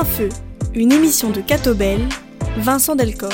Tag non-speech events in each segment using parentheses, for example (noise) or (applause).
Plein Feu, une émission de Catobel, Vincent Delcor.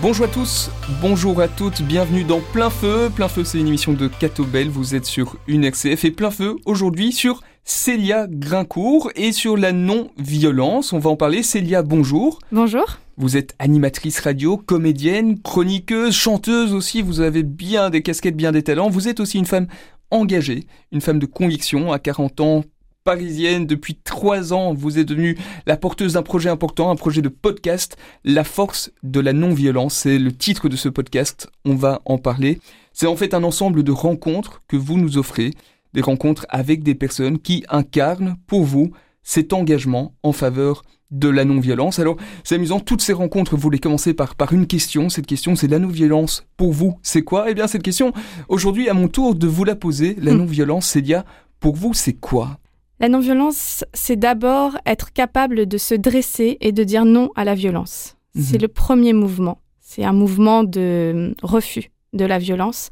Bonjour à tous, bonjour à toutes, bienvenue dans Plein Feu. Plein Feu, c'est une émission de Catobel, vous êtes sur une XCF et Plein Feu aujourd'hui sur Célia Grincourt et sur la non-violence. On va en parler. Célia, bonjour. Bonjour. Vous êtes animatrice radio, comédienne, chroniqueuse, chanteuse aussi. Vous avez bien des casquettes, bien des talents. Vous êtes aussi une femme engagée, une femme de conviction. À 40 ans, parisienne depuis trois ans. Vous êtes devenue la porteuse d'un projet important, un projet de podcast, La force de la non-violence. C'est le titre de ce podcast. On va en parler. C'est en fait un ensemble de rencontres que vous nous offrez des rencontres avec des personnes qui incarnent pour vous cet engagement en faveur de la non-violence. Alors, c'est amusant, toutes ces rencontres, vous les commencez par, par une question. Cette question, c'est la non-violence. Pour vous, c'est quoi? Eh bien, cette question, aujourd'hui, à mon tour de vous la poser, la hmm. non-violence, Célia, pour vous, c'est quoi? La non-violence, c'est d'abord être capable de se dresser et de dire non à la violence. C'est mhm. le premier mouvement. C'est un mouvement de refus de la violence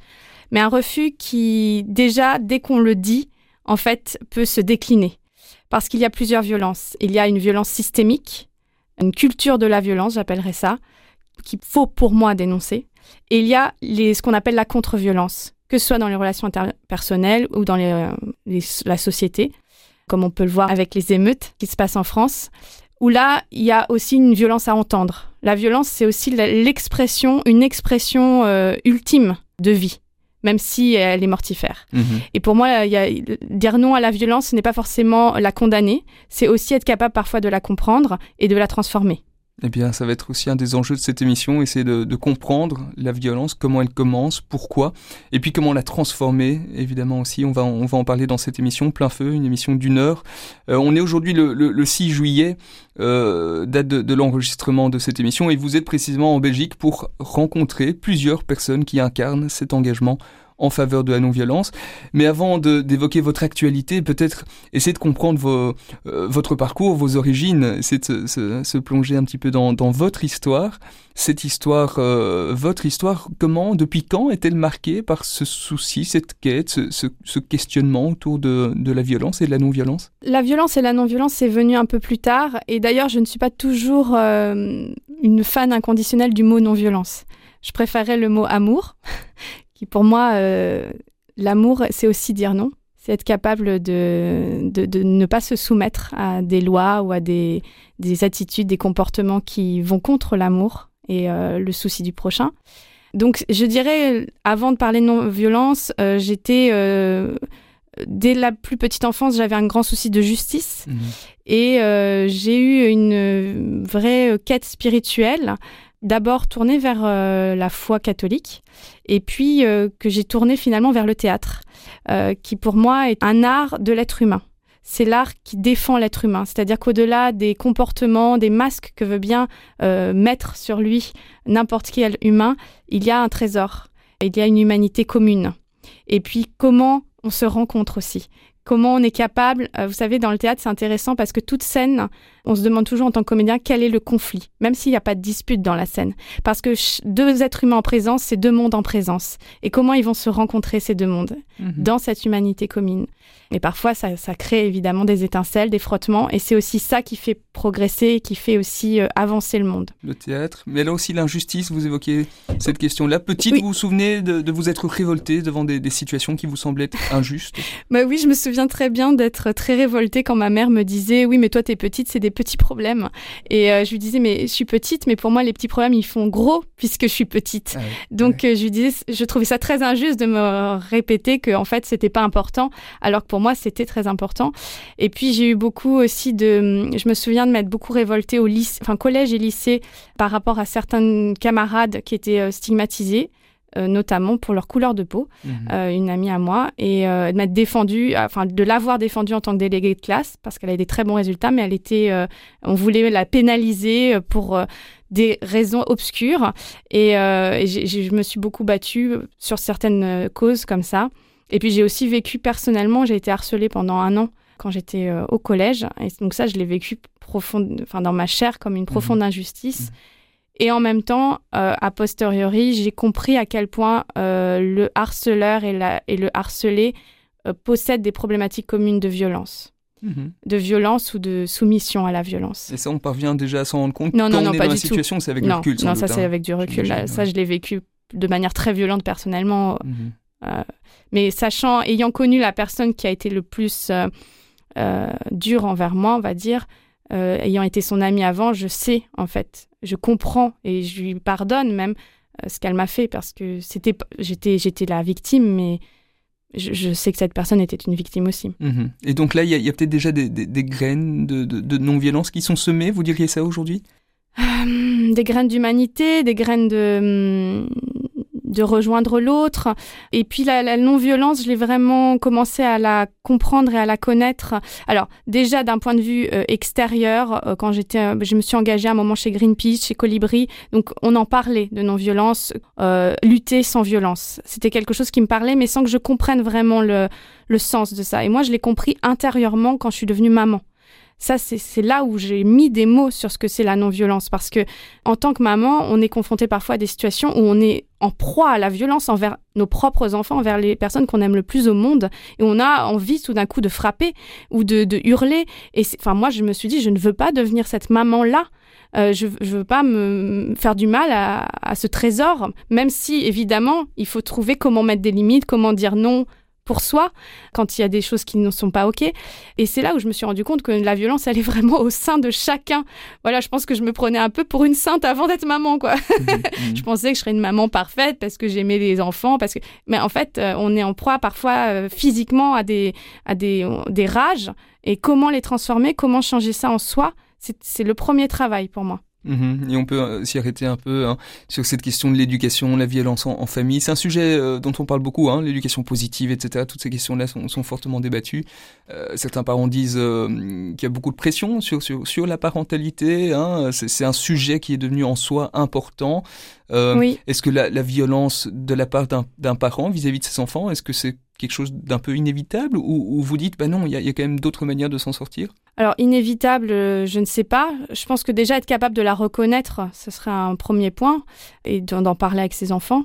mais un refus qui, déjà, dès qu'on le dit, en fait, peut se décliner. Parce qu'il y a plusieurs violences. Il y a une violence systémique, une culture de la violence, j'appellerais ça, qu'il faut pour moi dénoncer. Et il y a ce qu'on appelle la contre-violence, que ce soit dans les relations interpersonnelles ou dans la société, comme on peut le voir avec les émeutes qui se passent en France, où là, il y a aussi une violence à entendre. La violence, c'est aussi l'expression, une expression euh, ultime de vie même si elle est mortifère. Mhm. Et pour moi, y a, dire non à la violence, ce n'est pas forcément la condamner, c'est aussi être capable parfois de la comprendre et de la transformer. Eh bien, ça va être aussi un des enjeux de cette émission, essayer de, comprendre la violence, comment elle commence, pourquoi, et puis comment la transformer, évidemment aussi. On va, on va en parler dans cette émission, plein feu, une émission d'une heure. Euh, on est aujourd'hui le, 6 juillet, euh, date de, de l'enregistrement de cette émission, et vous êtes précisément en Belgique pour rencontrer plusieurs personnes qui incarnent cet engagement en faveur de la non-violence. Mais avant d'évoquer votre actualité, peut-être essayer de comprendre euh, votre parcours, vos origines, essayer de se, plonger un petit peu dans, votre histoire. Cette histoire, euh, votre histoire, comment, depuis quand est-elle marquée par ce souci, cette quête, ce, questionnement autour de, la violence et de la non-violence? La violence et la non-violence, c'est venu un peu plus tard. Et d'ailleurs, je ne suis pas toujours euh, une fan inconditionnelle du mot non-violence. Je préférais le mot amour, qui pour moi, euh, l'amour, c'est aussi dire non. C'est être capable de, de, ne pas se soumettre à des lois ou à des, des attitudes, des comportements qui vont contre l'amour et euh, le souci du prochain. Donc, je dirais, avant de parler de non-violence, euh, j'étais dès la plus petite enfance, j'avais un grand souci de justice mmh. et j'ai eu une vraie quête spirituelle d'abord tourné vers euh, la foi catholique et puis euh, que j'ai tourné finalement vers le théâtre, euh, qui pour moi est un art de l'être humain. C'est l'art qui défend l'être humain, c'est-à-dire qu'au-delà des comportements, des masques que veut bien mettre sur lui n'importe quel humain, il y a un trésor, il y a une humanité commune. Et puis comment on se rencontre aussi? Comment on est capable. Vous savez, dans le théâtre, c'est intéressant parce que toute scène, on se demande toujours en tant que comédien quel est le conflit, même s'il n'y a pas de dispute dans la scène. Parce que deux êtres humains en présence, c'est deux mondes en présence. Et comment ils vont se rencontrer, ces deux mondes, mhm. dans cette humanité commune? Et parfois, ça, crée évidemment des étincelles, des frottements, et c'est aussi ça qui fait progresser, et qui fait aussi euh, avancer le monde. Le théâtre, mais là aussi l'injustice, vous évoquez cette question-là. Petite, vous vous souvenez de, vous être révoltée devant des, situations qui vous semblaient injustes? (laughs) Bah Oui, je me souviens très bien d'être très révoltée quand ma mère me disait « Oui, mais toi, t'es petite, c'est des petits problèmes. » Et euh, je lui disais « Mais je suis petite, mais pour moi, les petits problèmes, ils font gros puisque je suis petite. Ah Donc, euh, je lui disais, je trouvais ça très injuste de me répéter que en fait, c'était pas important, alors que pour moi, c'était très important. Et puis, j'ai eu beaucoup aussi de. Je me souviens de m'être beaucoup révoltée au lycée, enfin, collège et lycée par rapport à certains camarades qui étaient euh, stigmatisés. Euh, notamment pour leur couleur de peau, mhm. euh, une amie à moi, et de m'être défendue, enfin de l'avoir défendue en tant que déléguée de classe, parce qu'elle avait des très bons résultats, mais elle était, on voulait la pénaliser pour des raisons obscures, et, et je me suis beaucoup battue sur certaines causes comme ça. Et puis j'ai aussi vécu personnellement, j'ai été harcelée pendant un an quand j'étais euh, au collège. Et donc ça, je l'ai vécu profond, enfin, dans ma chair comme une profonde mhm. injustice. Mhm. Et en même temps, euh, a posteriori, j'ai compris à quel point euh, le harceleur et, la, et le harcelé euh, possèdent des problématiques communes de violence. Mhm. De violence ou de soumission à la violence. Et ça, on parvient déjà à s'en rendre compte Non, quand non, on non, est pas dans la du tout. situation, c'est avec non, le recul. non doute, ça c'est hein. avec du recul. Ça, je l'ai vécu de manière très violente personnellement. Mhm. Mais sachant, ayant connu la personne qui a été le plus dure envers moi, on va dire, euh, ayant été son amie avant, je sais en fait, je comprends et je lui pardonne même euh, ce qu'elle m'a fait parce que c'était, j'étais, j'étais la victime, mais je, je sais que cette personne était une victime aussi. Mhm. Et donc là, il y a, peut-être déjà des, des- des graines de, de- de non-violence qui sont semées, vous diriez ça aujourd'hui? Hum, des graines d'humanité, des graines de, hum, de rejoindre l'autre. Et puis la, la non-violence, je l'ai vraiment commencé à la comprendre et à la connaître. Alors déjà d'un point de vue euh, extérieur, euh, quand j'étais, euh, je me suis engagée à un moment chez Greenpeace, chez Colibri, donc on en parlait de non-violence, euh, lutter sans violence. C'était quelque chose qui me parlait, mais sans que je comprenne vraiment le, le sens de ça. Et moi, je l'ai compris intérieurement quand je suis devenue maman. Ça, c'est là où j'ai mis des mots sur ce que c'est la non-violence. Parce que, en tant que maman, on est confronté parfois à des situations où on est en proie à la violence envers nos propres enfants, envers les personnes qu'on aime le plus au monde. Et on a envie tout d'un coup de frapper ou de, hurler. Et enfin, moi, je me suis dit, je ne veux pas devenir cette maman-là. Euh, je ne veux pas me faire du mal à ce trésor, même si, évidemment, il faut trouver comment mettre des limites, comment dire non pour soi quand il y a des choses qui ne sont pas OK. Et c'est là où je me suis rendu compte que la violence, elle est vraiment au sein de chacun. Voilà, je pense que je me prenais un peu pour une sainte avant d'être maman, quoi. (laughs) Mhm. Je pensais que je serais une maman parfaite parce que j'aimais les enfants, parce que. Mais en fait, euh, on est en proie parfois euh, physiquement à des à des des rages. Et comment les transformer, comment changer ça en soi, c'est le premier travail pour moi. Mhm. Et on peut euh, s'y arrêter un peu hein, sur cette question de l'éducation, la violence en, en famille. C'est un sujet euh, dont on parle beaucoup, hein, l'éducation positive, etc. Toutes ces questions-là sont, sont fortement débattues. Euh, certains parents disent qu'il y a beaucoup de pression sur, sur, sur la parentalité. Hein. C'est un sujet qui est devenu en soi important. Oui. Est-ce que la, la violence de la part d'un parent vis-à-vis de ses enfants, est-ce que c'est quelque chose d'un peu inévitable ou, ou vous dites, bah non, il y y a quand même d'autres manières de s'en sortir? Alors, inévitable, euh, je ne sais pas. Je pense que déjà être capable de la reconnaître, ce serait un premier point, et d'en parler avec ses enfants.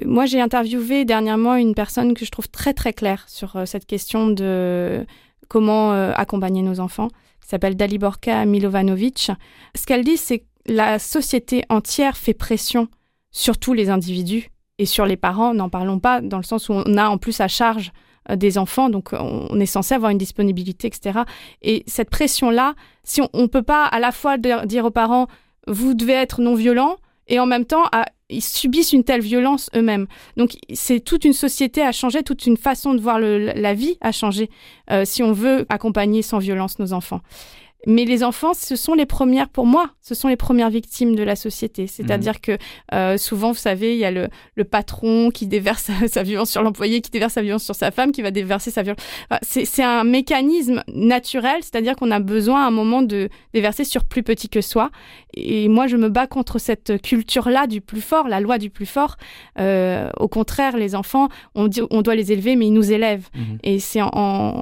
Euh, Moi, j'ai interviewé dernièrement une personne que je trouve très très claire sur euh, cette question de comment accompagner nos enfants, qui s'appelle Daliborka Milovanovic. Ce qu'elle dit, c'est que la société entière fait pression sur tous les individus et sur les parents, n'en parlons pas, dans le sens où on a en plus à charge des enfants, donc euh, on est censé avoir une disponibilité, etc. Et cette pression-là, si on ne peut pas à la fois dire aux parents, vous devez être non violent, et en même temps, ils subissent une telle violence eux-mêmes. Donc c'est toute une société à changer, toute une façon de voir la vie à changer, euh, si on veut accompagner sans violence nos enfants. Mais les enfants, ce sont les premières, pour moi, ce sont les premières victimes de la société. C'est-à-dire que euh, souvent, vous savez, il y a le, le patron qui déverse sa, (laughs) sa violence sur l'employé, qui déverse sa violence sur sa femme, qui va déverser sa violence. Enfin, c'est un mécanisme naturel, c'est-à-dire qu'on a besoin à un moment de déverser sur plus petit que soi. Et moi, je me bats contre cette culture-là du plus fort, la loi du plus fort. Euh, au contraire, les enfants, on, dit, on doit les élever, mais ils nous élèvent. Mhm. Et c'est en,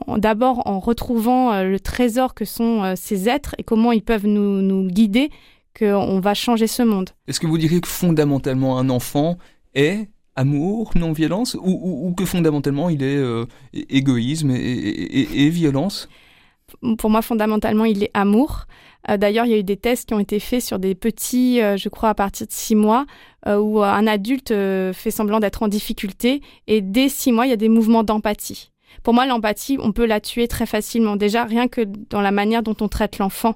en- d'abord en retrouvant euh, le trésor que sont euh, ces êtres et comment ils peuvent nous, nous guider qu'on va changer ce monde. Est-ce que vous diriez que fondamentalement un enfant est amour, non-violence, ou, ou- ou que fondamentalement il est euh, égoïsme et, et- et- et violence? Pour moi, fondamentalement, il est amour. Euh, D'ailleurs, il y a eu des tests qui ont été faits sur des petits, euh, je crois, à partir de six mois, où un adulte fait semblant d'être en difficulté. Et dès six mois, il y a des mouvements d'empathie. Pour moi, l'empathie, on peut la tuer très facilement. Déjà, rien que dans la manière dont on traite l'enfant.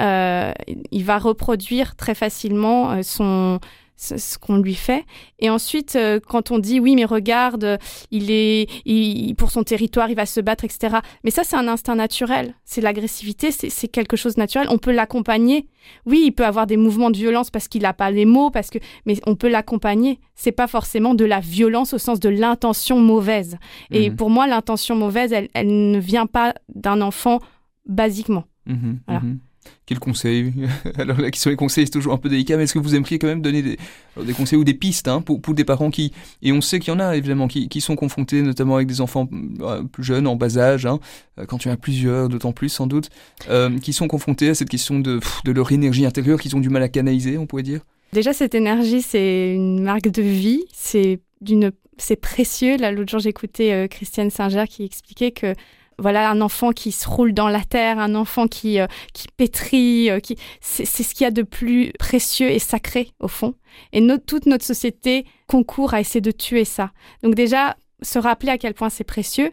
Euh, il va reproduire très facilement euh, son ce qu'on lui fait. Et ensuite, euh, quand on dit oui, mais regarde, il est il- pour son territoire, il va se battre, etc. Mais ça, c'est un instinct naturel. C'est l'agressivité, c'est quelque chose de naturel. On peut l'accompagner. Oui, il peut avoir des mouvements de violence parce qu'il n'a pas les mots, parce que, mais on peut l'accompagner. C'est pas forcément de la violence au sens de l'intention mauvaise. Et Mhm. pour moi, l'intention mauvaise, elle, elle ne vient pas d'un enfant basiquement. Mhm, Voilà. mhm. Quels conseils (laughs) Alors la question des conseils, c'est toujours un peu délicat, mais est-ce que vous aimeriez quand même donner des, conseils ou des pistes hein, pour, pour, des parents qui, et on sait qu'il y en a évidemment, qui, qui, sont confrontés notamment avec des enfants euh, plus jeunes, en bas âge, hein, euh, quand tu as plusieurs, d'autant plus sans doute, euh, qui sont confrontés à cette question de, leur énergie intérieure qu'ils ont du mal à canaliser, on pourrait dire? Déjà, cette énergie, c'est une marque de vie, c'est d'une c'est précieux. Là, l'autre jour, j'écoutais Christiane Singer qui expliquait que voilà un enfant qui se roule dans la terre, un enfant qui euh, qui pétrit, euh, qui c'est ce qu'il y a de plus précieux et sacré au fond. Et toute notre société concourt à essayer de tuer ça. Donc déjà se rappeler à quel point c'est précieux.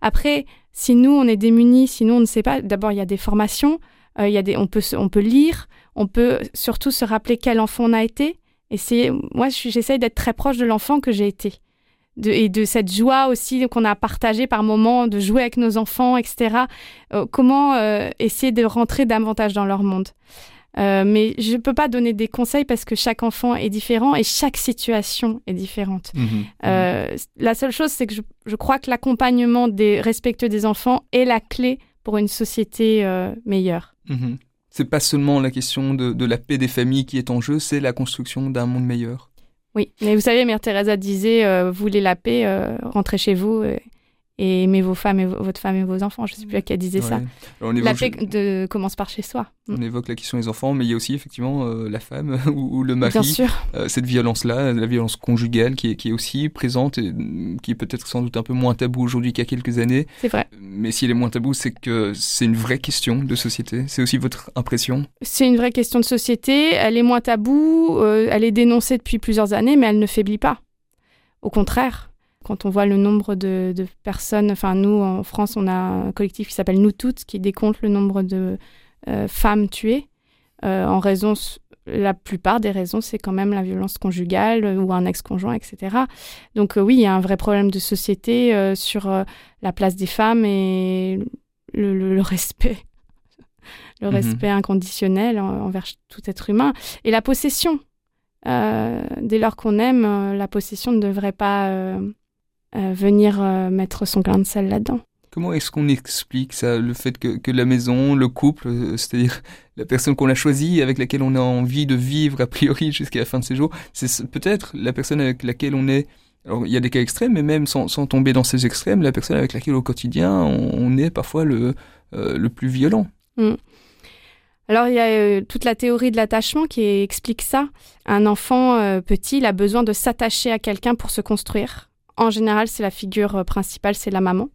Après, si nous on est démunis, si nous on ne sait pas, d'abord il y a des formations, euh, il y a des, on peut on peut lire, on peut surtout se rappeler quel enfant on a été. C'est moi j'essaye d'être très proche de l'enfant que j'ai été et de cette joie aussi qu'on a partagée par moments, de jouer avec nos enfants, etc. Euh, comment euh, essayer de rentrer davantage dans leur monde euh, mais je ne peux pas donner des conseils parce que chaque enfant est différent et chaque situation est différente. Mmh mmh la seule chose, c'est que je, crois que l'accompagnement des respectueux des enfants est la clé pour une société meilleure. Mmh c'est pas seulement la question de, de la paix des familles qui est en jeu, c'est la construction d'un monde meilleur. Oui, mais vous savez, Mère Teresa disait, euh, vous voulez la paix, euh, rentrez chez vous. Et aimez vos femmes et votre femme et vos enfants. Je ne sais plus à qui disait ça. la paix de, commence par chez soi. On évoque la question des enfants, mais il y a aussi effectivement euh, la femme (laughs) ou, le mari. Bien sûr. Euh, cette violence-là, la violence conjugale qui est, qui est aussi présente et mm, qui est peut-être sans doute un peu moins tabou aujourd'hui qu'il y a quelques années. C'est vrai. Mais si elle est moins tabou, c'est que c'est une vraie question de société. C'est aussi votre impression? C'est une vraie question de société. Elle est moins tabou. Euh, elle est dénoncée depuis plusieurs années, mais elle ne faiblit pas. Au contraire quand on voit le nombre de, personnes, enfin nous en France, on a un collectif qui s'appelle Nous Toutes, qui décompte le nombre de euh, femmes tuées. Euh, en raison, la plupart des raisons, c'est quand même la violence conjugale ou un ex-conjoint, etc. Donc euh, oui, il y a un vrai problème de société sur la place des femmes et le, respect. le respect (laughs) inconditionnel envers tout être humain. Et la possession. dès lors qu'on aime, la possession ne devrait pas euh, venir euh, mettre son grain de sel là-dedans. Comment est-ce qu'on explique ça, le fait que, que la maison, le couple, euh, c'est-à-dire (laughs) la personne qu'on a choisie, avec laquelle on a envie de vivre a priori (laughs) jusqu'à la fin de ses jours, c'est peut-être la personne avec laquelle on est alors, il y a des cas extrêmes, mais même sans, sans, tomber dans ces extrêmes, la personne avec laquelle au quotidien on, est parfois le, le plus violent. Mm. Alors, il y a toute la théorie de l'attachement qui explique ça. Un enfant petit, il a besoin de s'attacher à quelqu'un pour se construire. En général, c'est la figure euh, principale, c'est la maman.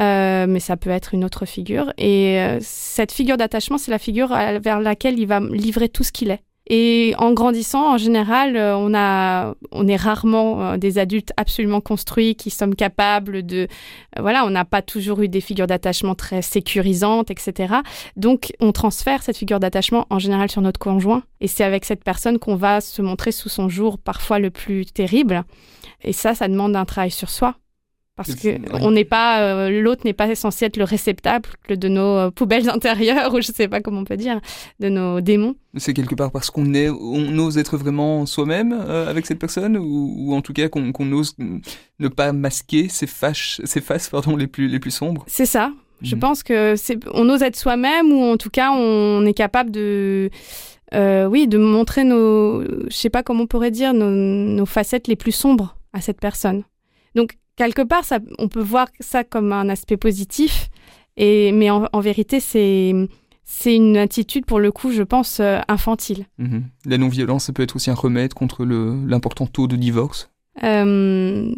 Euh, mais ça peut être une autre figure. Et euh, cette figure d'attachement, c'est la figure vers laquelle il va livrer tout ce qu'il est. Et en grandissant, en général, on a, on est rarement des adultes absolument construits qui sommes capables de, voilà, on n'a pas toujours eu des figures d'attachement très sécurisantes, etc. Donc, on transfère cette figure d'attachement en général sur notre conjoint. Et c'est avec cette personne qu'on va se montrer sous son jour parfois le plus terrible. Et ça, ça demande un travail sur soi. Parce que on n'est pas, euh, l'autre n'est pas censé être le réceptacle de nos euh, poubelles (laughs) intérieures ou je sais pas comment on peut dire, de nos démons. C'est quelque part parce qu'on est, on ose être vraiment soi-même euh, avec cette personne ou, en tout cas qu'on ose ne pas masquer ses, fâches, ses faces pardon les plus les plus sombres. C'est ça. Je mhm. pense que c'est, on ose être soi-même ou en tout cas on est capable de oui, de montrer nos, je sais pas comment on pourrait dire, nos facettes les plus sombres à cette personne. Donc, quelque part, ça, on peut voir ça comme un aspect positif, et, mais en, vérité, c'est, c'est une attitude, pour le coup, je pense, euh, infantile. Mhm. La non-violence, ça peut être aussi un remède contre l'important taux de divorce? Euh,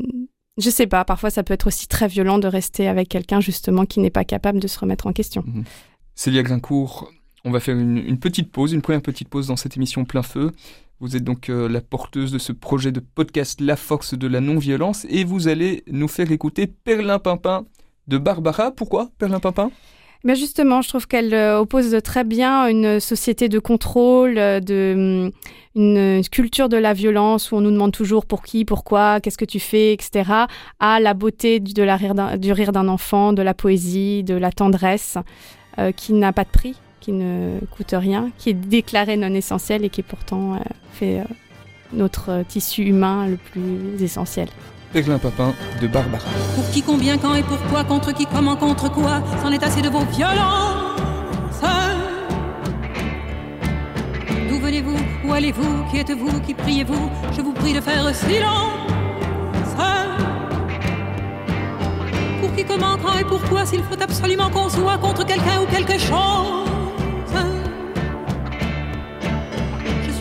Je sais pas, parfois ça peut être aussi très violent de rester avec quelqu'un justement qui n'est pas capable de se remettre en question. Mhm. Célia Grincourt, on va faire une, une, petite pause, une première petite pause dans cette émission plein feu. Vous êtes donc euh, la porteuse de ce projet de podcast La force de la non-violence et vous allez nous faire écouter Perlin Pimpin de Barbara. Pourquoi Perlin Pimpin? Ben justement, je trouve qu'elle euh, oppose très bien une société de contrôle, euh, de, mm, une culture de la violence où on nous demande toujours pour qui, pourquoi, qu'est-ce que tu fais, etc., à la beauté du, de la rire du rire d'un enfant, de la poésie, de la tendresse, qui n'a pas de prix qui ne coûte rien, qui est déclaré non essentiel et qui pourtant euh, fait euh, notre euh, tissu humain le plus essentiel. Péglin Papin de Barbara. Pour qui, combien, quand et pourquoi, contre qui, comment, contre quoi, c'en est assez de vos violences. allez-vous Qui êtes-vous Qui priez-vous? Je vous prie de faire silence. Pour qui, comment, quand et pourquoi S'il faut absolument qu'on soit contre quelqu'un ou quelque chose.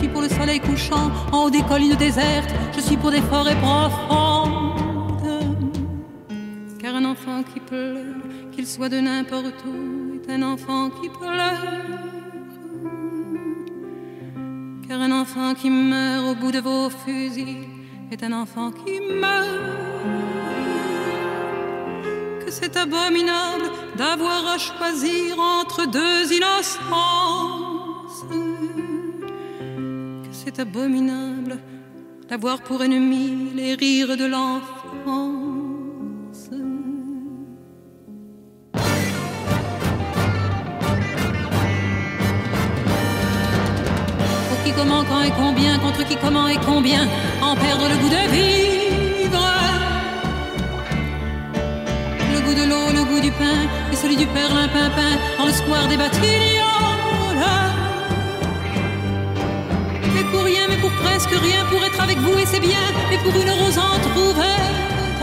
Suis pour le soleil couchant en haut des collines désertes. Je suis pour des forêts profondes. Car un enfant qui pleure, qu'il soit de n'importe où, est un enfant qui pleure. Car un enfant qui meurt au bout de vos fusils est un enfant qui meurt. Que c'est abominable d'avoir à choisir entre deux innocences. C'est abominable d'avoir pour ennemi les rires de l'enfant. comment, quand et combien, contre qui, comment et combien, en perdre le goût de vivre. Le goût de l'eau, le goût du pain, et celui du père pimpin, en le square des batignolles. Mais pour rien, mais pour presque rien, pour être avec vous, et c'est bien, et pour une rose entr'ouverte.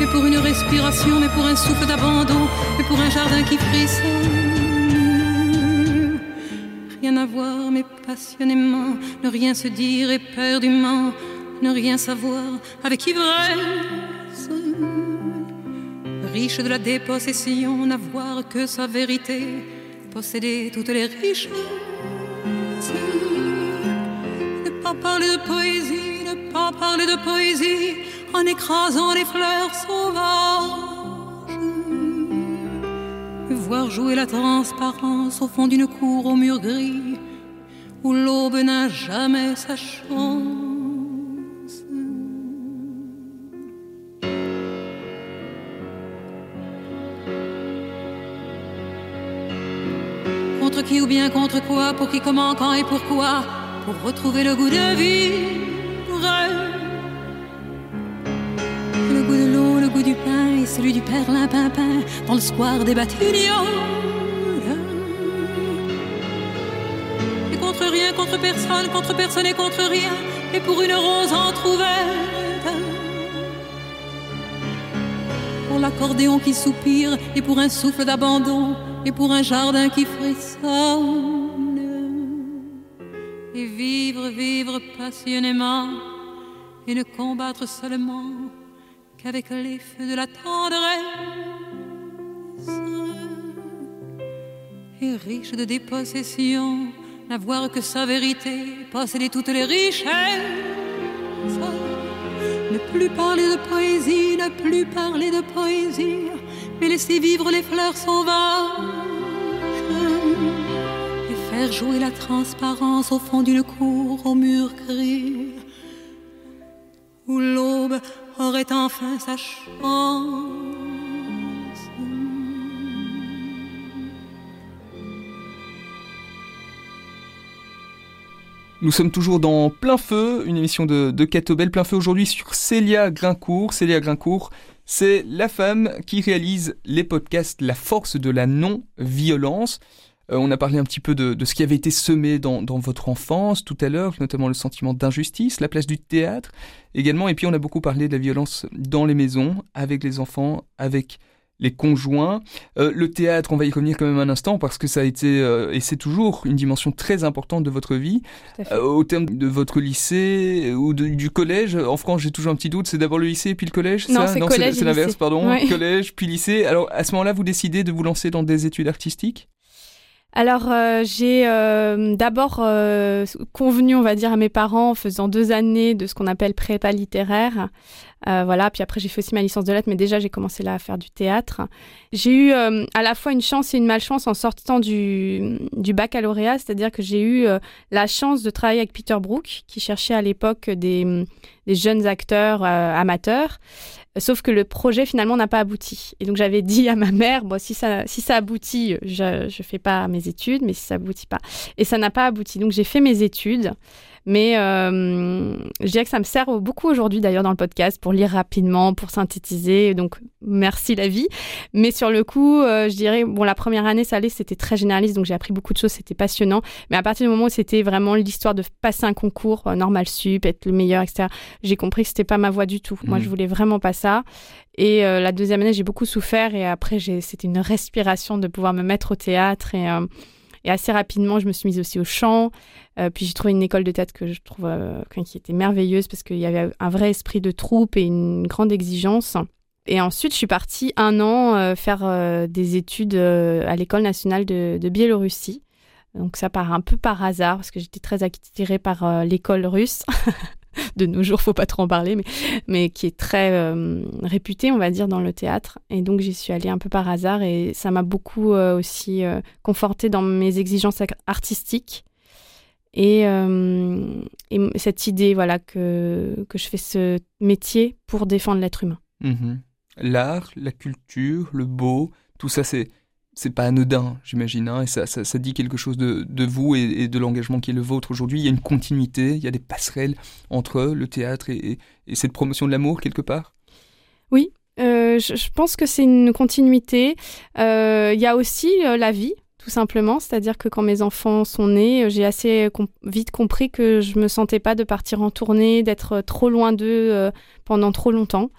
Mais pour une respiration, mais pour un souffle d'abandon, mais pour un jardin qui frissonne rien à voir, mais passionnément, ne rien se dire éperdument, ne rien savoir avec ivresse. Riche de la dépossession, n'avoir que sa vérité, posséder toutes les richesses. Ne pas parler de poésie, ne pas parler de poésie, en écrasant les fleurs sauvages voir jouer la transparence au fond d'une cour au mur gris où l'aube n'a jamais sa chance. Contre quoi, pour qui, comment, quand et pourquoi, pour retrouver le goût de vivre du pain et celui du père Limpinpin dans le square des Batignolles. Et contre rien, contre personne, contre personne et contre rien, et pour une rose entr'ouverte. Pour l'accordéon qui soupire, et pour un souffle d'abandon, et pour un jardin qui frissonne. Et vivre, vivre passionnément, et ne combattre seulement qu'avec les feux de la tendresse et riche de dépossession, n'avoir que sa vérité, posséder toutes les richesses. Ne plus parler de poésie, ne plus parler de poésie, mais laisser vivre les fleurs sauvages et faire jouer la transparence au fond d'une cour au mur gris où l'aube aurait enfin sa chance. Nous sommes toujours dans Plein Feu, une émission de, de Catobel. Plein Feu aujourd'hui sur Célia Grincourt. Célia Grincourt, c'est la femme qui réalise les podcasts La force de la non-violence. Euh, on a parlé un petit peu de, ce qui avait été semé dans, votre enfance tout à l'heure, notamment le sentiment d'injustice, la place du théâtre également. Et puis on a beaucoup parlé de la violence dans les maisons, avec les enfants, avec les conjoints. Euh, le théâtre, on va y revenir quand même un instant parce que ça a été euh, et c'est toujours une dimension très importante de votre vie. au terme de votre lycée ou du collège, en France j'ai toujours un petit doute, c'est d'abord le lycée puis le collège Non, c'est l'inverse, pardon. Collège puis lycée. Alors à ce moment-là, vous décidez de vous lancer dans des études artistiques? Alors, euh, j'ai euh, d'abord euh, convenu, on va dire, à mes parents en faisant deux années de ce qu'on appelle prépa littéraire. voilà, puis après, j'ai fait aussi ma licence de lettres, mais déjà, j'ai commencé là à faire du théâtre. J'ai eu à la fois une chance et une malchance en sortant du, du baccalauréat, c'est-à-dire que j'ai eu la chance de travailler avec Peter Brook, qui cherchait à l'époque des, des, jeunes acteurs amateurs. Sauf que le projet finalement n'a pas abouti. Et donc j'avais dit à ma mère, bon, si ça, si ça aboutit, je ne fais pas mes études, mais si ça aboutit pas. Et ça n'a pas abouti. Donc j'ai fait mes études. Mais euh, je dirais que ça me sert beaucoup aujourd'hui d'ailleurs dans le podcast pour lire rapidement, pour synthétiser. Donc merci la vie. Mais sur le coup, euh, je dirais, bon, la première année, ça allait, c'était très généraliste, donc j'ai appris beaucoup de choses, c'était passionnant. Mais à partir du moment où c'était vraiment l'histoire de passer un concours, euh, normal sup, être le meilleur, etc., j'ai compris que c'était pas ma voie du tout. Moi, Mhm. je voulais vraiment pas ça. Et euh, la deuxième année, j'ai beaucoup souffert et après, c'était une respiration de pouvoir me mettre au théâtre et, et assez rapidement, je me suis mise aussi au chant. Euh, puis j'ai trouvé une école de théâtre que je trouve euh, qui était merveilleuse parce qu'il y avait un vrai esprit de troupe et une grande exigence. Et ensuite, je suis partie un an euh, faire des études à l'école nationale de, de Biélorussie. Donc ça part un peu par hasard parce que j'étais très attirée par l'école russe. (laughs) (laughs) de nos jours, faut pas trop en parler, mais, mais qui est très euh, réputée, on va dire, dans le théâtre. Et donc j'y suis allée un peu par hasard et ça m'a beaucoup euh, aussi euh, confortée dans mes exigences artistiques. Et, euh, cette idée, voilà, que, que je fais ce métier pour défendre l'être humain. Mhm. L'art, la culture, le beau, tout ça, c'est c'est pas anodin, j'imagine, hein, et ça, ça, ça dit quelque chose de, de vous et, de l'engagement qui est le vôtre aujourd'hui. Il y a une continuité, il y a des passerelles entre le théâtre et, et- et cette promotion de l'amour quelque part? Euh, je, je pense que c'est une continuité. Euh, Il y a aussi euh, la vie, tout simplement. C'est-à-dire que quand mes enfants sont nés, euh, j'ai assez vite compris que je me sentais pas de partir en tournée, d'être trop loin d'eux euh, pendant trop longtemps.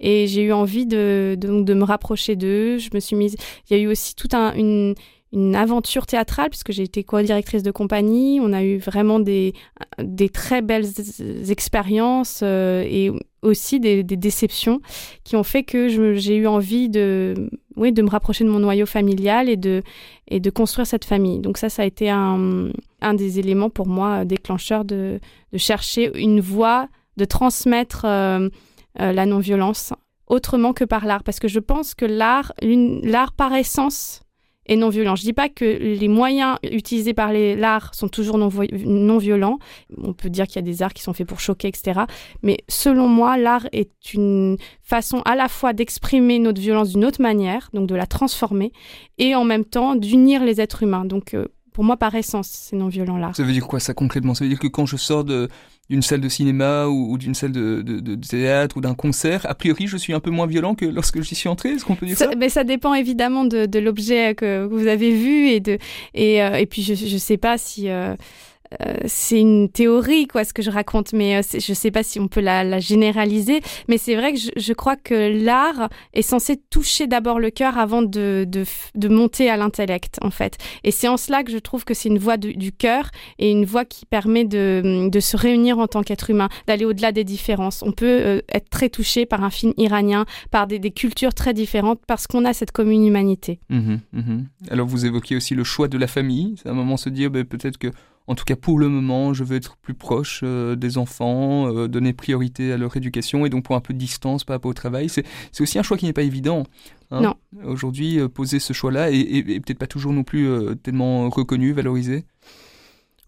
Et j'ai eu envie de, de, de me rapprocher d'eux. Je me suis mise. Il y a eu aussi toute un, une, une aventure théâtrale puisque j'ai été co-directrice de compagnie. On a eu vraiment des, des très belles expériences euh, et aussi des, des déceptions qui ont fait que j'ai eu envie de, oui, de me rapprocher de mon noyau familial et de, et de construire cette famille. Donc ça, ça a été un, un des éléments pour moi euh, déclencheurs de, de chercher une voie, de transmettre euh, euh, la non-violence autrement que par l'art. Parce que je pense que l'art, l'art par essence est non violent. Je dis pas que les moyens utilisés par l'art sont toujours non, vo- non violents. On peut dire qu'il y a des arts qui sont faits pour choquer, etc. Mais selon moi, l'art est une façon à la fois d'exprimer notre violence d'une autre manière, donc de la transformer, et en même temps d'unir les êtres humains. Donc euh, pour moi, par essence, c'est non violent l'art. Ça veut dire quoi ça concrètement? Ça veut dire que quand je sors d'une salle de cinéma ou, ou d'une salle de, de- de théâtre ou d'un concert, a priori je suis un peu moins violent que lorsque j'y suis entré, est-ce qu'on peut dire ça, Ça, mais ça dépend évidemment de, de l'objet que vous avez vu et de et, euh, et puis je je sais pas si euh, euh, c'est une théorie quoi ce que je raconte mais euh, je sais pas si on peut la, généraliser mais c'est vrai que je, crois que l'art est censé toucher d'abord le cœur avant de, monter à l'intellect en fait et c'est en cela que je trouve que c'est une voie du, cœur et une voie qui permet de, se réunir en tant qu'être humain d'aller au-delà des différences on peut euh, être très touché par un film iranien par des, cultures très différentes parce qu'on a cette commune humanité. Mhm, mhm. Alors vous évoquiez aussi le choix de la famille. C'est un moment se dire ben, peut-être que, en tout cas pour le moment, je veux être plus proche euh, des enfants, euh, donner priorité à leur éducation et donc pour un peu de distance par rapport au travail. C'est aussi un choix qui n'est pas évident. hein. Non. Aujourd'hui, euh, poser ce choix-là et, et- et peut-être pas toujours non plus tellement reconnu, valorisé.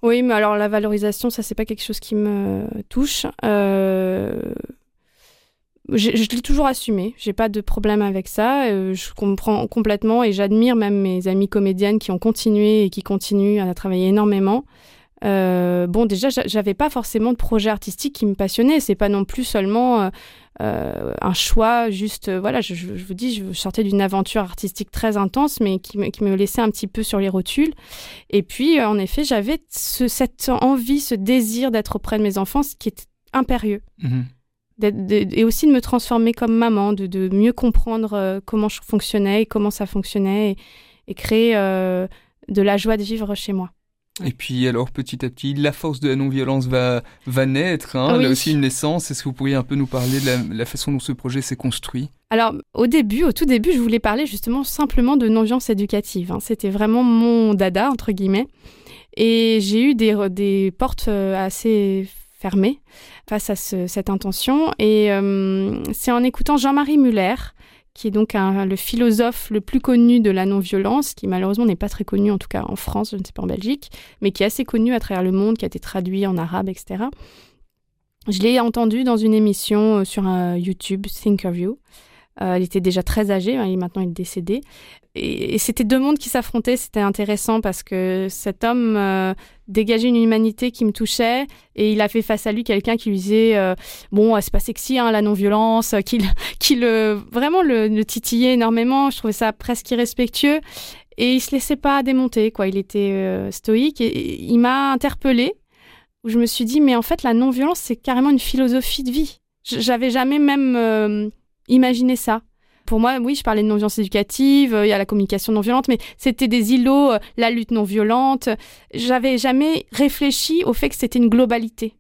Oui, mais alors la valorisation, ça c'est pas quelque chose qui me touche. Je l'ai toujours assumé, j'ai pas de problème avec ça. Euh, je comprends complètement et j'admire même mes amies comédiennes qui ont continué et qui continuent à travailler énormément. Euh, bon, déjà, j'a- j'avais pas forcément de projet artistique qui me passionnait. C'est pas non plus seulement euh, un choix, juste, voilà, je, vous dis, je sortais d'une aventure artistique très intense, mais qui me, qui me laissait un petit peu sur les rotules. Et puis, en effet, j'avais ce- cette envie, ce désir d'être auprès de mes enfants, ce qui est impérieux. Mhm. De- et aussi de me transformer comme maman, de, de mieux comprendre euh, comment je fonctionnais et comment ça fonctionnait et, et créer euh, de la joie de vivre chez moi. Et puis alors petit à petit, la force de la non-violence va, va naître. Hein. Oui. Là aussi une naissance. Est-ce que vous pourriez un peu nous parler de la, la façon dont ce projet s'est construit? Alors, au début, au tout début, je voulais parler justement simplement de non-violence éducative. hein. C'était vraiment mon dada, entre guillemets. Et j'ai eu des, des portes euh, assez fermées face à ce- cette intention. Et euh, c'est en écoutant Jean-Marie Muller, qui est donc le philosophe le plus connu de la non-violence, qui malheureusement n'est pas très connu, en tout cas en France, je ne sais pas en Belgique, mais qui est assez connu à travers le monde, qui a été traduit en arabe, etc. Je l'ai entendu dans une émission euh, sur un YouTube, Thinkerview, elle était déjà très âgée, hein, maintenant il est décédé. Et, c'était deux mondes qui s'affrontaient, c'était intéressant parce que cet homme dégageait une humanité qui me touchait et il a fait face à lui quelqu'un qui lui disait bon c'est pas sexy hein, la non-violence, qui, (laughs) le, vraiment le, titillait énormément. Je trouvais ça presque irrespectueux et il se laissait pas démonter. Il était euh, stoïque et, il m'a interpellée. Où je me suis dit, mais en fait, la non-violence, c'est carrément une philosophie de vie. J'avais jamais même euh, imaginé ça. Pour moi, oui, je parlais de non-violence éducative, euh, il y a la communication non-violente, mais c'était des îlots, la lutte non-violente. J'avais jamais réfléchi au fait que c'était une globalité.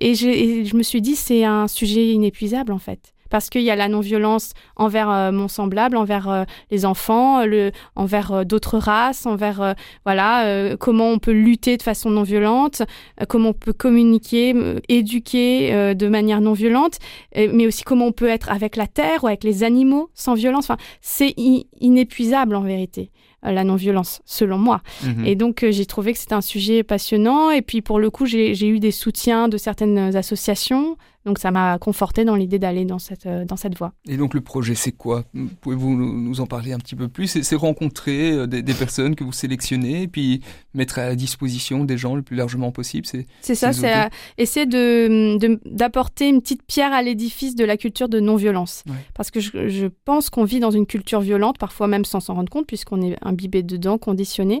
et je me suis dit, c'est un sujet inépuisable, en fait parce qu'il y a la non-violence envers euh, mon semblable, envers euh, les enfants, le, envers euh, d'autres races, envers voilà comment on peut lutter de façon non violente, comment on peut communiquer, éduquer de manière non violente, mais aussi comment on peut être avec la terre ou avec les animaux sans violence. Enfin, c'est inépuisable en vérité la non-violence, selon moi. Mhm. Et donc, j'ai trouvé que c'était un sujet passionnant. Et puis, pour le coup, j'ai eu des soutiens de certaines associations, donc ça m'a conforté dans l'idée d'aller dans cette, euh, dans cette voie. Et donc le projet, c'est quoi? Pouvez-vous nous en parler un petit peu plus? C'est rencontrer euh, des, personnes que vous sélectionnez et puis mettre à disposition des gens le plus largement possible C'est ça, c'est essayer d'apporter de, une petite pierre à l'édifice de la culture de non-violence. Parce que je, je pense qu'on vit dans une culture violente, parfois même sans s'en rendre compte, puisqu'on est imbibé dedans, conditionné.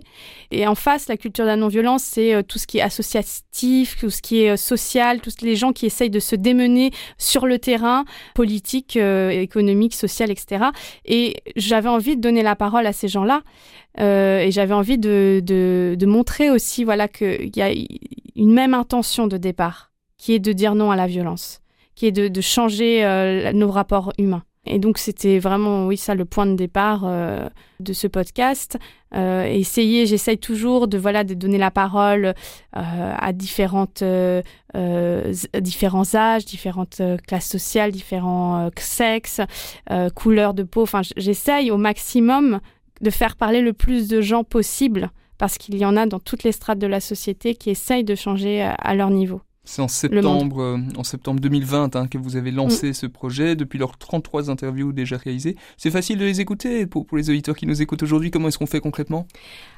Et en face, la culture de la non-violence, c'est euh, tout ce qui est associatif, tout ce qui est social, tous les gens qui essayent de se démarquer mener sur le terrain politique, euh, économique, social, etc. Et j'avais envie de donner la parole à ces gens-là. Euh, et j'avais envie de, de, montrer aussi voilà, qu'il y a une même intention de départ, qui est de dire non à la violence, qui est de, de changer euh, nos rapports humains. Et donc c'était vraiment, oui, ça le point de départ euh, de ce podcast. Euh, essayer, j'essaye toujours de voilà de donner la parole euh, à différentes différents âges, différentes classes sociales, différents sexes, couleurs de peau. Enfin, j'essaye au maximum de faire parler le plus de gens possible parce qu'il y en a dans toutes les strates de la société qui essayent de changer à leur niveau. C'est en septembre, euh, en septembre 2020 hein, que vous avez lancé mm. ce projet, depuis leurs 33 interviews déjà réalisées. C'est facile de les écouter pour, pour les auditeurs qui nous écoutent aujourd'hui. Comment est-ce qu'on fait concrètement?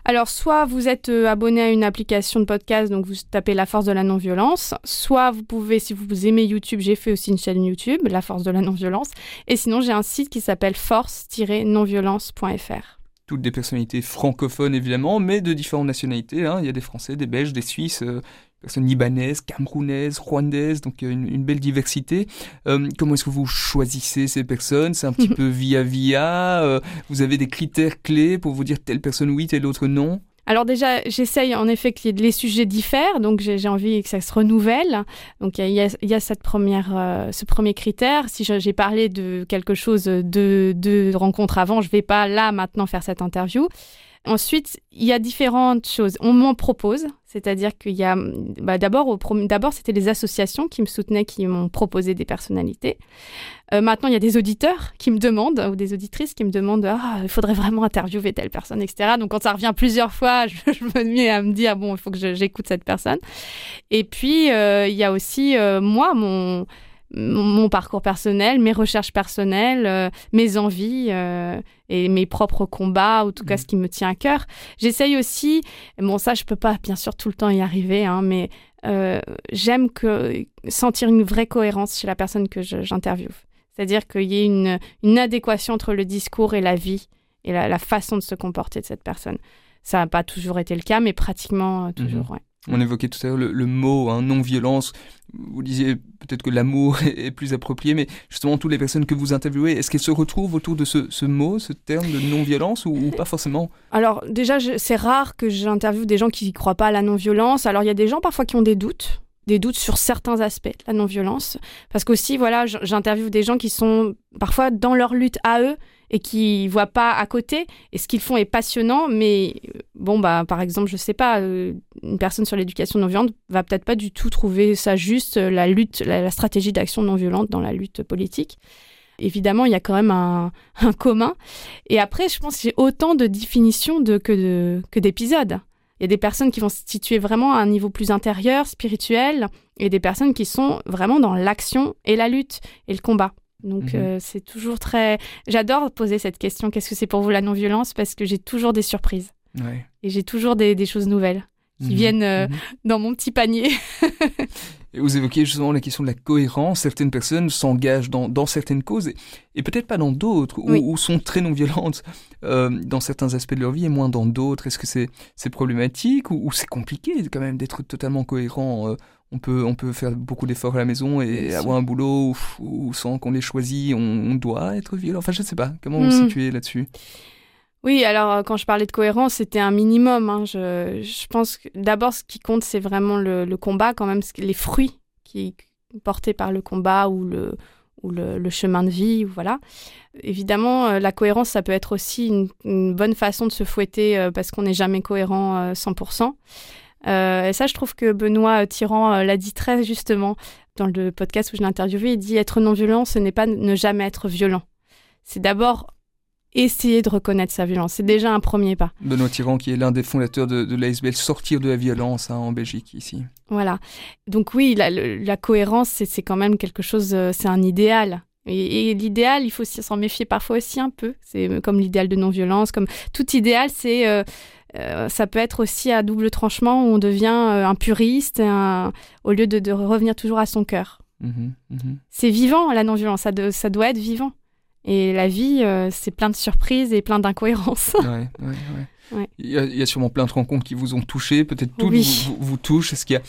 Alors, soit vous êtes euh, abonné à une application de podcast, donc vous tapez La Force de la Non-Violence, soit vous pouvez, si vous aimez YouTube, j'ai fait aussi une chaîne YouTube, La Force de la Non-Violence, et sinon j'ai un site qui s'appelle force-nonviolence.fr toutes des personnalités francophones évidemment, mais de différentes nationalités. Hein. Il y a des Français, des Belges, des Suisses, euh, personnes libanaises, camerounaises, rwandaises, donc une, une belle diversité. Euh, comment est-ce que vous choisissez ces personnes? C'est un petit (laughs) peu via via. Euh, vous avez des critères clés pour vous dire telle personne oui, telle autre non? Alors déjà, j'essaye en effet que les sujets diffèrent, donc j'ai envie que ça se renouvelle. Donc il y, y a, cette première, euh, ce premier critère. Si j'ai parlé de quelque chose de, de rencontre avant, je vais pas là maintenant faire cette interview. Ensuite, il y a différentes choses. On m'en propose, c'est-à-dire qu'il y a, bah d'abord, d'abord, c'était les associations qui me soutenaient, qui m'ont proposé des personnalités. Euh, maintenant, il y a des auditeurs qui me demandent, ou des auditrices qui me demandent, ah, il faudrait vraiment interviewer telle personne, etc. Donc, quand ça revient plusieurs fois, (laughs) je, me mets à me dire, bon, il faut que j'écoute cette personne. Et puis, euh, il y a aussi, euh, moi, mon mon, parcours personnel, mes recherches personnelles, euh, mes envies euh, et mes propres combats, ou en tout cas mmh. ce qui me tient à cœur. J'essaye aussi, bon ça je peux pas bien sûr tout le temps y arriver, hein, mais euh, j'aime que sentir une vraie cohérence chez la personne que j'interviewe. C'est-à-dire qu'il y ait une, une, adéquation entre le discours et la vie et la, façon de se comporter de cette personne. Ça n'a pas toujours été le cas, mais pratiquement toujours, mmh. ouais. On évoquait tout à l'heure le, mot hein, non-violence. Vous disiez peut-être que l'amour (laughs) est, plus approprié, mais justement, toutes les personnes que vous interviewez, est-ce qu'elles se retrouvent autour de ce, mot, ce terme de non-violence, ou, pas forcément? Alors, déjà, c'est rare que j'interviewe des gens qui ne croient pas à la non-violence. Alors, il y a des gens parfois qui ont des doutes des doutes sur certains aspects de la non-violence. Parce qu'aussi, voilà, j'interviewe des gens qui sont parfois dans leur lutte à eux et qui voient pas à côté. Et ce qu'ils font est passionnant, mais euh, bon, bah, par exemple, je sais pas, euh, une personne sur l'éducation non violente va peut-être pas du tout trouver ça juste, euh, la lutte, la, stratégie d'action non violente dans la lutte politique. Évidemment, il y a quand même un, (laughs) commun. Et après, je pense que j'ai autant de définitions que d'épisodes. Il y a des personnes qui vont se situer vraiment à un niveau plus intérieur, spirituel, et des personnes qui sont vraiment dans l'action et la lutte et le combat. Donc Mhm. euh, c'est toujours très... J'adore poser cette question, qu'est-ce que c'est pour vous la non-violence? Parce que j'ai toujours des surprises. Ouais. Et j'ai toujours des, des choses nouvelles qui Mhm. viennent euh, Mhm. (laughs) dans mon petit panier. Et vous évoquez justement la question de la cohérence. Certaines personnes s'engagent dans, dans certaines causes et, et peut-être pas dans d'autres, ou, Oui. ou sont très non violentes euh, dans certains aspects de leur vie et moins dans d'autres. Est-ce que c'est problématique ou, ou c'est compliqué quand même d'être totalement cohérent on peut, on peut faire beaucoup d'efforts à la maison et avoir un boulot où, où sans qu'on les choisit, on, on doit être violent. Enfin, je ne sais pas. Comment vous vous situez là-dessus? Oui, alors euh, quand je parlais de cohérence, c'était un minimum. hein. Je, je pense que d'abord, ce qui compte, c'est vraiment le, le combat, quand même, les fruits qui portés par le combat ou le, ou le, le chemin de vie, voilà. Évidemment, euh, la cohérence, ça peut être aussi une, une bonne façon de se fouetter euh, parce qu'on n'est jamais cohérent euh, 100%. Euh, et ça, je trouve que Benoît Tyran euh, l'a dit très justement dans le podcast où je l'ai interviewé. Il dit être non violent, ce n'est pas ne jamais être violent. C'est d'abord essayer de reconnaître sa violence. C'est déjà un premier pas. Benoît Tyran, qui est l'un des fondateurs de, de l'ASBL, sortir de la violence hein, en Belgique ici. Voilà. Donc oui, la, cohérence, c'est quand même quelque chose, euh, c'est un idéal. Et, et l'idéal, il faut s'en méfier parfois aussi un peu. C'est euh, comme l'idéal de non-violence, comme tout idéal, c'est euh, euh, ça peut être aussi à double tranchement où on devient euh, un puriste un- au lieu de, de revenir toujours à son cœur. Mhm, mhm. C'est vivant la non-violence, ça, de- ça doit être vivant. Et la vie, euh, c'est plein de surprises et plein d'incohérences. Ouais, ouais, ouais. Ouais. Il, y a, il y a sûrement plein de rencontres qui vous ont touché, peut-être toutes Oui. vous, vous, vous touchent. Est-ce qu'il y a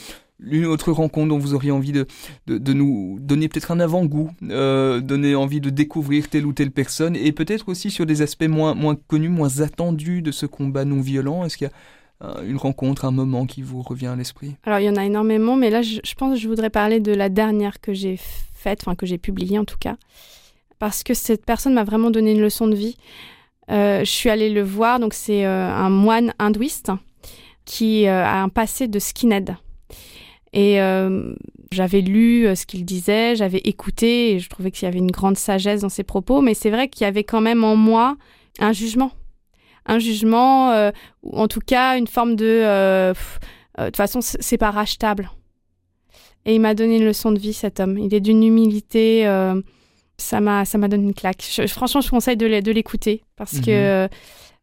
une autre rencontre dont vous auriez envie de, de, nous donner peut-être un avant-goût, euh, donner envie de découvrir telle ou telle personne, et peut-être aussi sur des aspects moins, moins connus, moins attendus de ce combat non violent Est-ce qu'il y a euh, une rencontre, un moment qui vous revient à l'esprit? Alors, il y en a énormément, mais là, je, pense que je voudrais parler de la dernière que j'ai faite, enfin, que j'ai publiée en tout cas, parce que cette personne m'a vraiment donné une leçon de vie. Euh, je suis allée le voir, donc c'est un moine hindouiste qui a un passé de skinhead. Et euh, j'avais lu euh, ce qu'il disait, j'avais écouté, et je trouvais qu'il y avait une grande sagesse dans ses propos, mais c'est vrai qu'il y avait quand même en moi un jugement. Un jugement, euh, ou en tout cas une forme de... euh, pff, de toute façon, c'est pas rachetable. Et il m'a donné une leçon de vie, cet homme. Il est d'une humilité. ça m'a, ça m'a donné une claque. Je- franchement, je conseille de, l'é- de l'écouter parce Mhm. que, euh,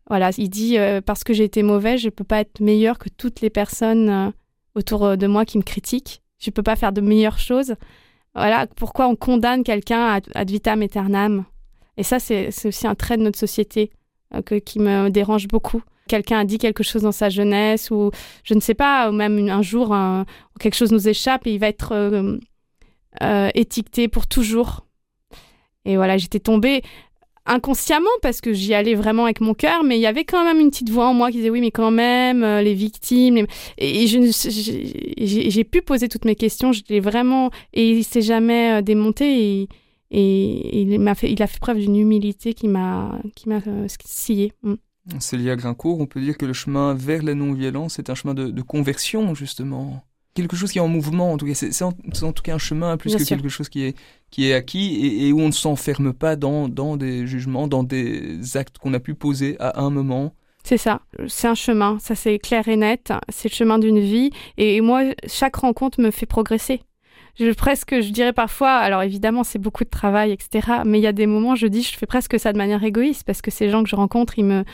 voilà, il dit euh, parce que j'ai été mauvais, je peux pas être meilleur que toutes les personnes autour de moi qui me critiquent. Je peux pas faire de meilleures choses. Voilà, pourquoi on ad quelqu'un ad, vitam aeternam? Et ça, c'est, aussi un trait de notre société euh, que- qui me dérange beaucoup. Quelqu'un a dit quelque chose dans sa jeunesse ou je ne sais pas, ou même un jour quelque chose nous échappe et il va être euh, euh, étiqueté pour toujours. Et voilà, j'étais tombée inconsciemment parce que j'y allais vraiment avec mon cœur, mais il y avait quand même une petite voix en moi qui disait oui, mais quand même, euh, les victimes. Et j'ai pu poser toutes mes questions, je l'ai vraiment. Et il s'est jamais euh, démonté et, il m'a fait, il a fait preuve d'une humilité qui m'a euh, scié. Mm. Célia Grincourt, on peut dire que le chemin vers la non-violence est un chemin de conversion, justement. Quelque chose qui est en mouvement, en tout cas. C'est en, tout cas un chemin plus Bien que sûr. quelque chose qui est, qui est acquis et, et où on ne s'enferme pas dans, dans des jugements, dans des actes qu'on a pu poser à un moment. C'est ça, c'est un chemin, ça c'est clair et net, c'est le chemin d'une vie. Et moi, chaque rencontre me fait progresser. Je, presque, je dirais parfois, alors évidemment c'est beaucoup de travail, etc. Mais il y a des moments, je dis, je fais presque ça de manière égoïste parce que ces gens que je rencontre, ils me,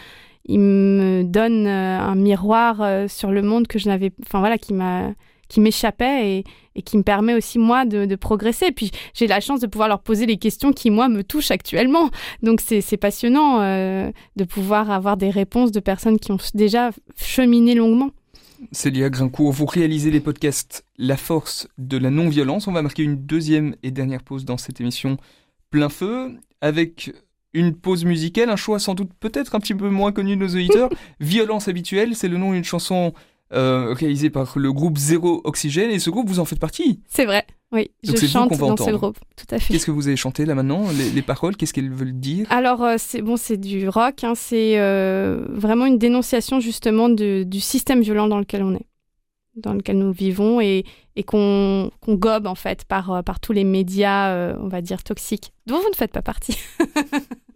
ils me donnent euh, un miroir euh, sur le monde que je n'avais, enfin voilà, qui m'a, qui m'échappait et, et qui me permet aussi moi de, de progresser. Et puis j'ai la chance de pouvoir leur poser les questions qui moi me touchent actuellement. Donc c'est c'est passionnant euh, de pouvoir avoir des réponses de personnes qui ont déjà cheminé longuement. Célia Grincourt, vous réalisez les podcasts La force de la non-violence. On va marquer une deuxième et dernière pause dans cette émission plein feu avec une pause musicale, un choix sans doute peut-être un petit peu moins connu de nos auditeurs. (laughs) Violence habituelle, c'est le nom d'une chanson euh, réalisée par le groupe Zéro Oxygène et ce groupe vous en faites partie. C'est vrai, oui, Donc je chante dans ce entendre. groupe, tout à fait. Qu'est-ce que vous avez chanté là maintenant? Les, les paroles, qu'est-ce qu'elles veulent dire? Alors, euh, c'est bon, c'est du rock, hein, c'est euh, vraiment une dénonciation justement de- du système violent dans lequel on est, dans lequel nous vivons et, et qu'on gobe en fait par, euh, par tous les médias, euh, on va dire, toxiques, dont vous ne faites pas partie. (laughs)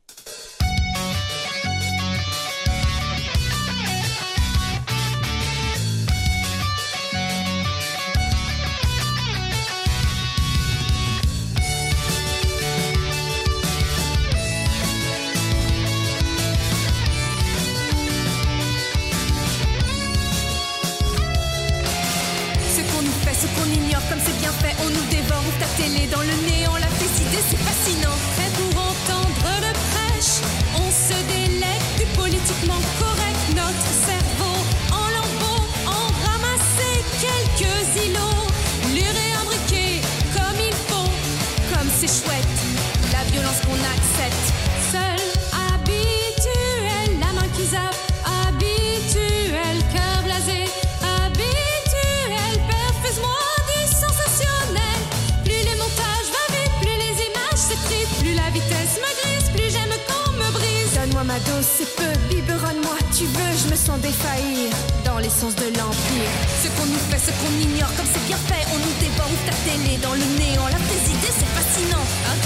c'est peu, biberonne-moi, tu veux, je me sens défaillir dans l'essence de l'empire. Ce qu'on nous fait, ce qu'on ignore, comme c'est bien fait, on nous dévore, ouvre ta télé dans le néant, la présidée, c'est fascinant. Un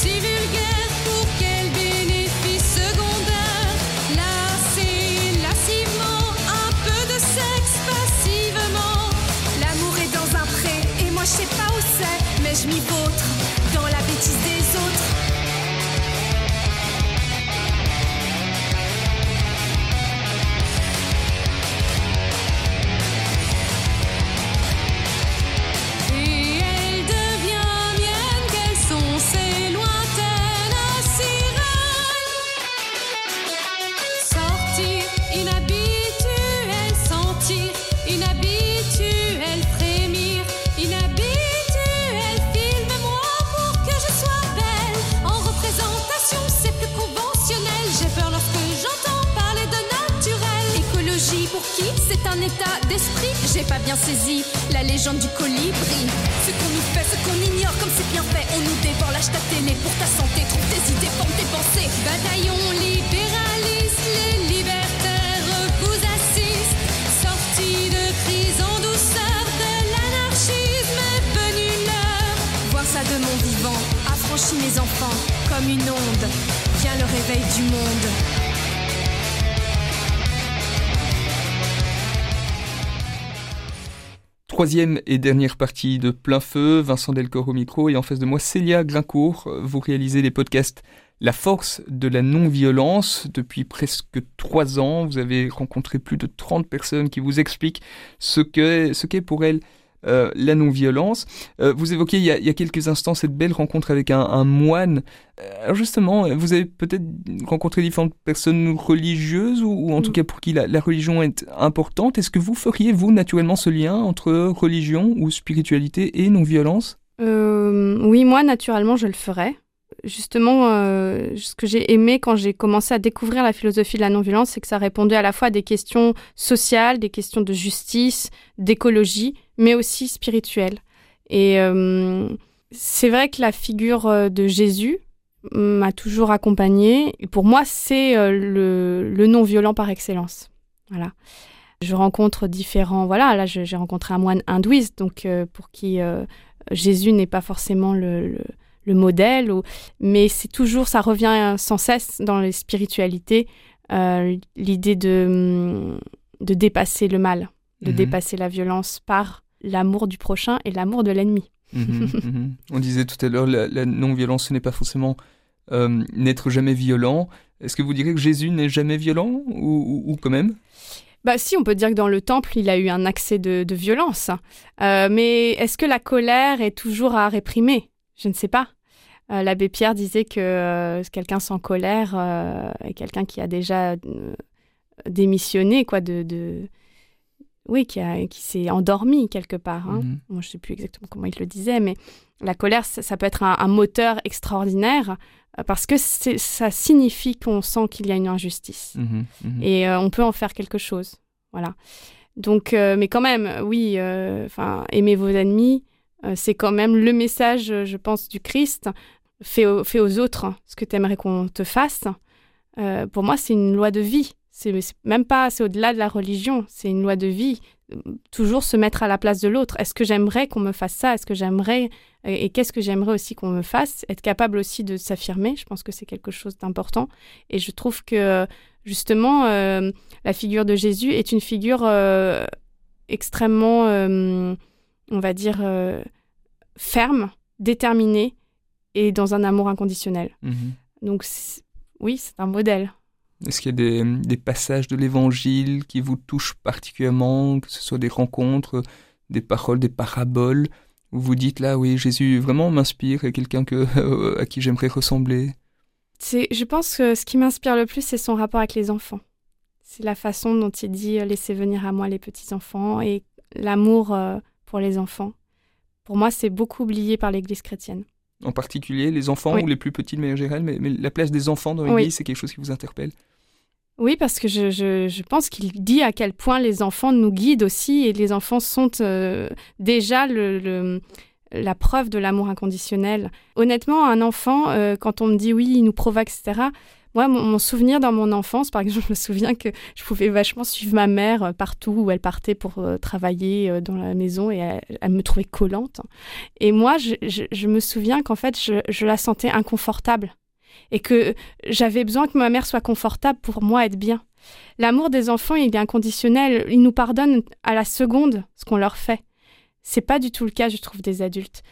si vulgaire pour qu'elle pas bien saisi la légende du colibri. Ce qu'on nous fait, ce qu'on ignore, comme c'est bien fait, on nous dévore, lâche ta télé pour ta santé, trouve tes idées, forme tes pensées. Bataillon libéraliste, les libertaires vous assistent. Sortie de crise douceur, de l'anarchisme est venu l'heure. Voir ça de mon vivant, affranchit mes enfants, comme une onde, vient le réveil du monde. Troisième et dernière partie de Plein Feu, Vincent Delcor au micro et en face de moi Célia Grincourt. Vous réalisez les podcasts La force de la non-violence depuis presque trois ans. Vous avez rencontré plus de 30 personnes qui vous expliquent ce qu'est ce qu'est pour elles euh, la non-violence. Euh, vous évoquiez il y, a, quelques instants cette belle rencontre avec un, moine. Euh, alors justement, vous avez peut-être rencontré différentes personnes religieuses ou, en tout mm. cas pour qui la, religion est importante. Est-ce que vous feriez, vous, naturellement ce lien entre religion ou spiritualité et non-violence? Oui, moi, naturellement, je le ferais justement, ce que j'ai aimé quand j'ai commencé à découvrir la philosophie de la non-violence, c'est que ça répondait à la fois à des questions sociales, des questions de justice, d'écologie, mais aussi spirituelle. Et euh, c'est vrai que la figure euh, de Jésus m'a toujours accompagnée. Et pour moi, c'est euh, le, non-violent par excellence. Voilà. Je rencontre différents. Voilà, là, j'ai rencontré un moine hindouiste, donc pour qui Jésus n'est pas forcément le, le, modèle, ou, mais c'est toujours, ça revient sans cesse dans les spiritualités, l'idée de, de dépasser le mal, de mhm. dépasser la violence par l'amour du prochain et l'amour de l'ennemi. Mhm, (laughs) mhm. On disait tout à l'heure, la, non-violence, ce n'est pas forcément euh, n'être jamais violent. Est-ce que vous direz que Jésus n'est jamais violent ou, quand même? Bah si, on peut dire que dans le temple, il a eu un accès de, violence. Euh, mais est-ce que la colère est toujours à réprimer? Je ne sais pas. Euh, l'abbé Pierre disait que quelqu'un sans colère est quelqu'un qui a déjà démissionné quoi, de, oui, qui, qui s'est endormi quelque part. Hein. Mhm. Moi, je ne sais plus exactement comment il le disait, mais la colère, ça, peut être un, moteur extraordinaire euh, parce que ça signifie qu'on sent qu'il y a une injustice mhm, mhm. et euh, on peut en faire quelque chose. Voilà. Donc, euh, mais quand même, oui, enfin, aimer vos ennemis, c'est quand même le message, je pense, du Christ. Fais, aux autres ce que tu aimerais qu'on te fasse. pour moi, c'est une loi de vie. C'est même pas, c'est au-delà de la religion, c'est une loi de vie. Toujours se mettre à la place de l'autre. Est-ce que j'aimerais qu'on me fasse ça? Est-ce que j'aimerais et, qu'est-ce que j'aimerais aussi qu'on me fasse? Être capable aussi de s'affirmer, je pense que c'est quelque chose d'important. Et je trouve que justement, euh, la figure de Jésus est une figure euh, extrêmement, euh, on va dire, ferme, déterminée et dans un amour inconditionnel. Mmh Donc oui, c'est un modèle. Est-ce qu'il y a des, passages de l'Évangile qui vous touchent particulièrement, que ce soit des rencontres, des paroles, des paraboles, où vous dites là, oui, Jésus vraiment m'inspire et quelqu'un que, (laughs) à qui j'aimerais ressembler? Je pense que ce qui m'inspire le plus, c'est son rapport avec les enfants. C'est la façon dont il dit euh, laissez venir à moi les petits-enfants et l'amour euh, pour les enfants. Pour moi, c'est beaucoup oublié par l'Église chrétienne. En particulier les enfants ou les plus petits de manière générale, mais, la place des enfants dans l'Église, c'est quelque chose qui vous interpelle? Oui, parce que je, je, pense qu'il dit à quel point les enfants nous guident aussi et les enfants sont euh, déjà le, la preuve de l'amour inconditionnel. Honnêtement, un enfant, euh, quand on me dit oui, il nous provoque, etc., Moi, mon, souvenir dans mon enfance, par exemple, (laughs) je me souviens que je pouvais vachement suivre ma mère euh, partout où elle partait pour euh, travailler dans la maison et elle, me trouvait collante. Et moi, je, me souviens qu'en fait, je, la sentais inconfortable et que j'avais besoin que ma mère soit confortable pour moi être bien. L'amour des enfants, il est inconditionnel. Ils nous pardonnent à la seconde ce qu'on leur fait. C'est pas du tout le cas, je trouve, des adultes.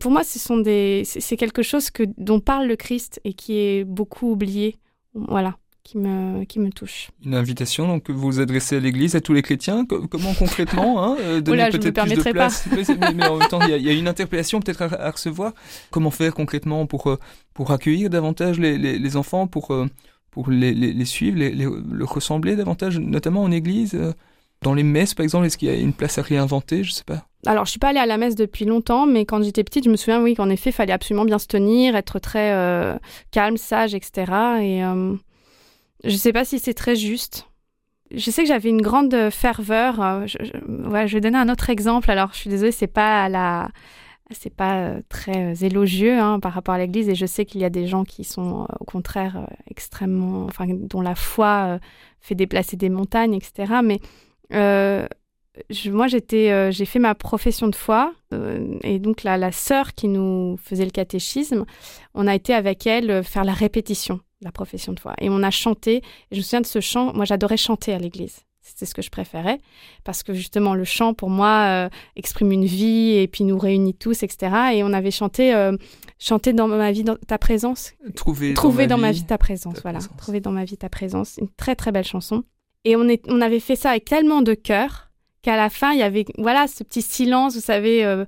pour moi, ce sont des, c'est quelque chose que dont parle le Christ et qui est beaucoup oublié. Voilà, qui me, qui me touche. Une invitation donc que vous adressez à l'Église, à tous les chrétiens? comment concrètement hein, euh, donner peut-être plus de place. Mais, en même temps, il y, a une interpellation peut-être à, recevoir. Comment faire concrètement pour euh, pour accueillir davantage les, les, enfants, pour euh, pour les, les suivre, les, les, ressembler davantage, notamment en Église. Dans les messes, par exemple, est-ce qu'il y a une place à réinventer? Je sais pas. Alors, je suis pas allée à la messe depuis longtemps, mais quand j'étais petite, je me souviens, oui, qu'en effet, il fallait absolument bien se tenir, être très euh, calme, sage, etc. Et euh, je sais pas si c'est très juste. Je sais que j'avais une grande ferveur. Euh, je, vais donner un autre exemple. Alors, je suis désolée, c'est pas la, c'est pas très élogieux hein, par rapport à l'Église, et je sais qu'il y a des gens qui sont au contraire extrêmement, enfin, dont la foi fait déplacer des montagnes, etc. Mais euh, moi, j'étais, euh, j'ai fait ma profession de foi, euh, et donc la, la sœur qui nous faisait le catéchisme, on a été avec elle faire la répétition la profession de foi. Et on a chanté, et je me souviens de ce chant, moi j'adorais chanter à l'église. C'était ce que je préférais, parce que justement, le chant, pour moi, exprime une vie et puis nous réunit tous, etc. Et on avait chanté Chanter dans ma vie dans ta présence. Trouver, dans, ma, vie, ta présence, voilà. Trouver dans ma vie ta présence. Une très très belle chanson. Et on, avait fait ça avec tellement de cœur qu'à la fin, il y avait voilà ce petit silence, vous savez, euh,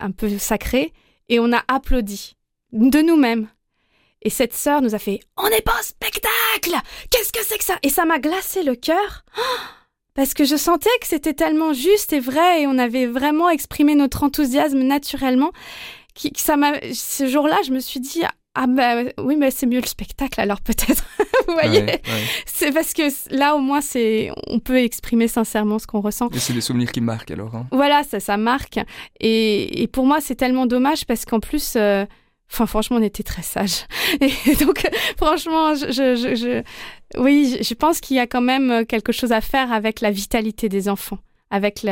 un peu sacré. Et on a applaudi de nous-mêmes. Et cette sœur nous a fait On n'est pas en spectacle Qu'est-ce que c'est que ça? Et ça m'a glacé le cœur. parce que je sentais que c'était tellement juste et vrai et on avait vraiment exprimé notre enthousiasme naturellement. Qui, ça m'a, ce jour-là, je me suis dit ah ben oui, mais c'est mieux le spectacle alors peut-être. (laughs) Vous voyez C'est parce que là au moins c'est on peut exprimer sincèrement ce qu'on ressent. Et c'est des souvenirs qui marquent alors. Hein. Voilà, ça ça marque. Et, et pour moi c'est tellement dommage parce qu'en plus, euh, enfin franchement on était très sages. (laughs) Et donc franchement, je, je, je, oui, je pense qu'il y a quand même quelque chose à faire avec la vitalité des enfants, avec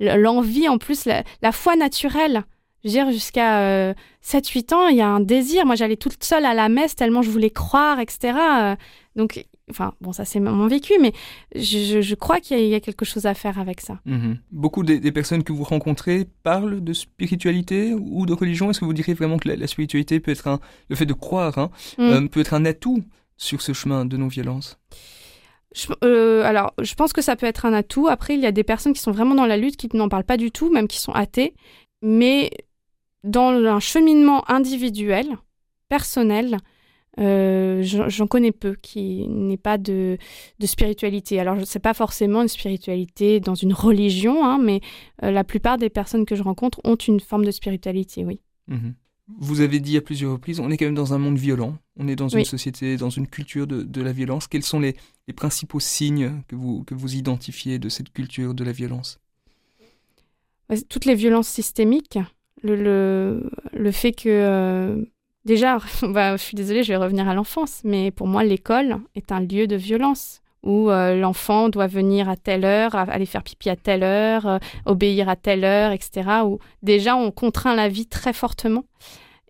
l'envie en plus, la, la foi naturelle je veux dire, jusqu'à 7-8 euh, ans, il y a un désir. Moi, j'allais toute seule à la messe tellement je voulais croire, etc. Euh, donc, enfin, bon, ça c'est mon vécu, mais je, crois qu'il y, a quelque chose à faire avec ça. Mhm. Beaucoup des, personnes que vous rencontrez parlent de spiritualité ou de religion? Est-ce que vous diriez vraiment que la, spiritualité peut être un, le fait de croire, hein, mm. euh, peut être un atout sur ce chemin de non-violence? Alors, je pense que ça peut être un atout. Après, il y a des personnes qui sont vraiment dans la lutte, qui n'en parlent pas du tout, même qui sont athées. Mais dans un cheminement individuel, personnel, euh, j'en connais peu qui n'ait pas de, spiritualité. Alors, ce n'est pas forcément une spiritualité dans une religion, hein, mais euh, la plupart des personnes que je rencontre ont une forme de spiritualité, oui. Mhm. Vous avez dit à plusieurs reprises, on est quand même dans un monde violent, on est dans une société, dans une culture de, la violence. Quels sont les, principaux signes que vous, que vous identifiez de cette culture de la violence? Toutes les violences systémiques, le, le, fait que... Euh, déjà, (laughs) bah, je suis désolée, je vais revenir à l'enfance, mais pour moi, l'école est un lieu de violence où euh, l'enfant doit venir à telle heure, aller faire pipi à telle heure, euh, obéir à telle heure, etc. Où déjà on contraint la vie très fortement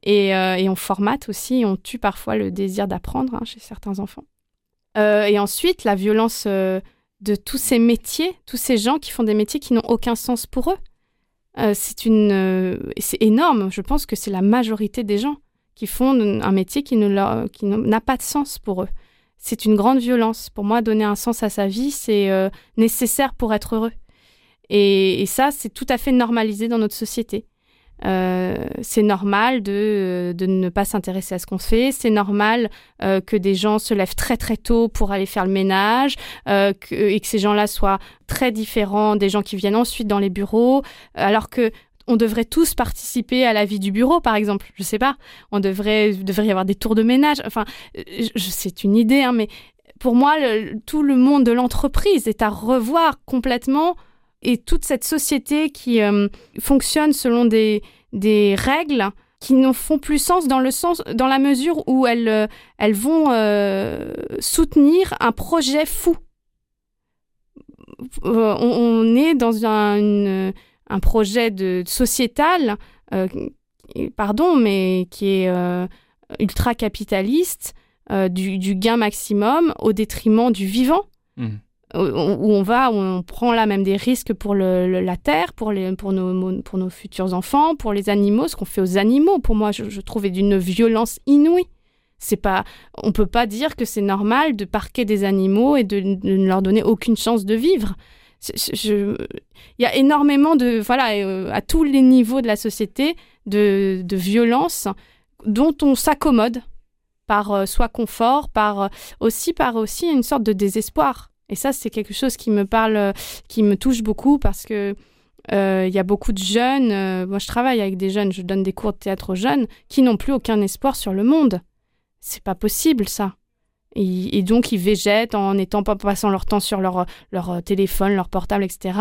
et, et on formate aussi, on tue parfois le désir d'apprendre hein, chez certains enfants. et ensuite, la violence de tous ces métiers, tous ces gens qui font des métiers qui n'ont aucun sens pour eux. Euh, c'est une, euh, c'est énorme. Je pense que c'est la majorité des gens qui font un métier qui ne qui n'a pas de sens pour eux. C'est une grande violence. Pour moi, donner un sens à sa vie, c'est euh, nécessaire pour être heureux. et ça, c'est tout à fait normalisé dans notre société. Euh, c'est normal de, de, ne pas s'intéresser à ce qu'on fait. C'est normal euh, que des gens se lèvent très très tôt pour aller faire le ménage euh, et que ces gens-là soient très différents des gens qui viennent ensuite dans les bureaux, alors que on devrait tous participer à la vie du bureau, par exemple. Je sais pas. On devrait, devrait y avoir des tours de ménage. Enfin, c'est une idée, hein, mais pour moi, tout le monde de l'entreprise est à revoir complètement et toute cette société qui euh, fonctionne selon des, des règles qui ne font plus sens dans le sens dans la mesure où elles elles vont soutenir un projet fou. On, est dans un, un projet de sociétal, pardon, mais qui est ultra capitaliste, du, du, gain maximum au détriment du vivant. Mmh où on va, où on prend là même des risques pour la terre, pour, nos, futurs enfants, pour les animaux, ce qu'on fait aux animaux, pour moi, je, je trouve, est d'une violence inouïe. C'est pas, on peut pas dire que c'est normal de parquer des animaux et de, ne leur donner aucune chance de vivre. Il y a énormément de, voilà, euh, à tous les niveaux de la société, de, de violence dont on s'accommode par euh, soit confort, par euh, aussi par aussi une sorte de désespoir. Et ça, c'est quelque chose qui me parle, euh, qui me touche beaucoup parce que euh, il y a beaucoup de jeunes. Euh, moi, je travaille avec des jeunes, je donne des cours de théâtre aux jeunes qui n'ont plus aucun espoir sur le monde. C'est pas possible, ça. Et, donc, ils végètent en étant pas passant leur temps sur leur, leur téléphone, leur portable, etc.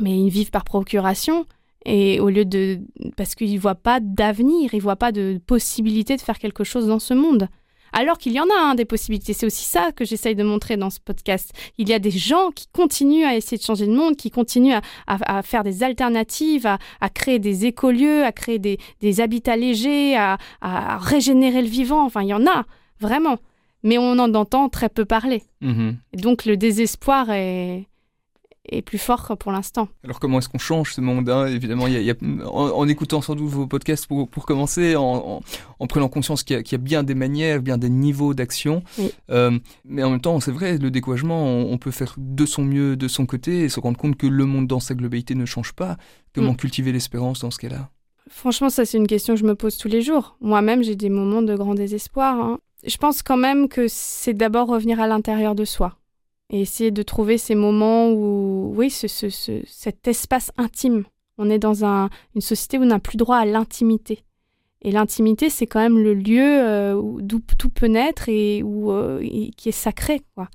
Mais ils vivent par procuration. Et au lieu de. Parce qu'ils ne voient pas d'avenir, ils ne voient pas de possibilité de faire quelque chose dans ce monde alors qu'il y en a hein, des possibilités. C'est aussi ça que j'essaye de montrer dans ce podcast. Il y a des gens qui continuent à essayer de changer le monde, qui continuent à, faire des alternatives, à, créer des écolieux, à créer des, habitats légers, à, régénérer le vivant. Enfin, il y en a, vraiment. Mais on en entend très peu parler. Mm-hmm. Donc le désespoir est, est plus fort pour l'instant. Alors comment est-ce qu'on change ce monde hein? Évidemment, il y a, en, écoutant sans doute vos podcasts pour, pour commencer, en, en, prenant conscience qu'il y, a bien des manières, bien des niveaux d'action. Euh, mais en même temps, c'est vrai, le découragement, on, peut faire de son mieux de son côté et se rendre compte que le monde dans sa globalité ne change pas. Comment mm. cultiver l'espérance dans ce cas-là? Franchement, ça c'est une question que je me pose tous les jours. Moi-même, j'ai des moments de grand désespoir. Hein. Je pense quand même que c'est d'abord revenir à l'intérieur de soi et essayer de trouver ces moments où, oui, ce, ce, cet espace intime. On est dans un, une société où on n'a plus droit à l'intimité. Et l'intimité, c'est quand même le lieu euh, d'où tout peut naître et où, euh, qui est sacré. Quoi.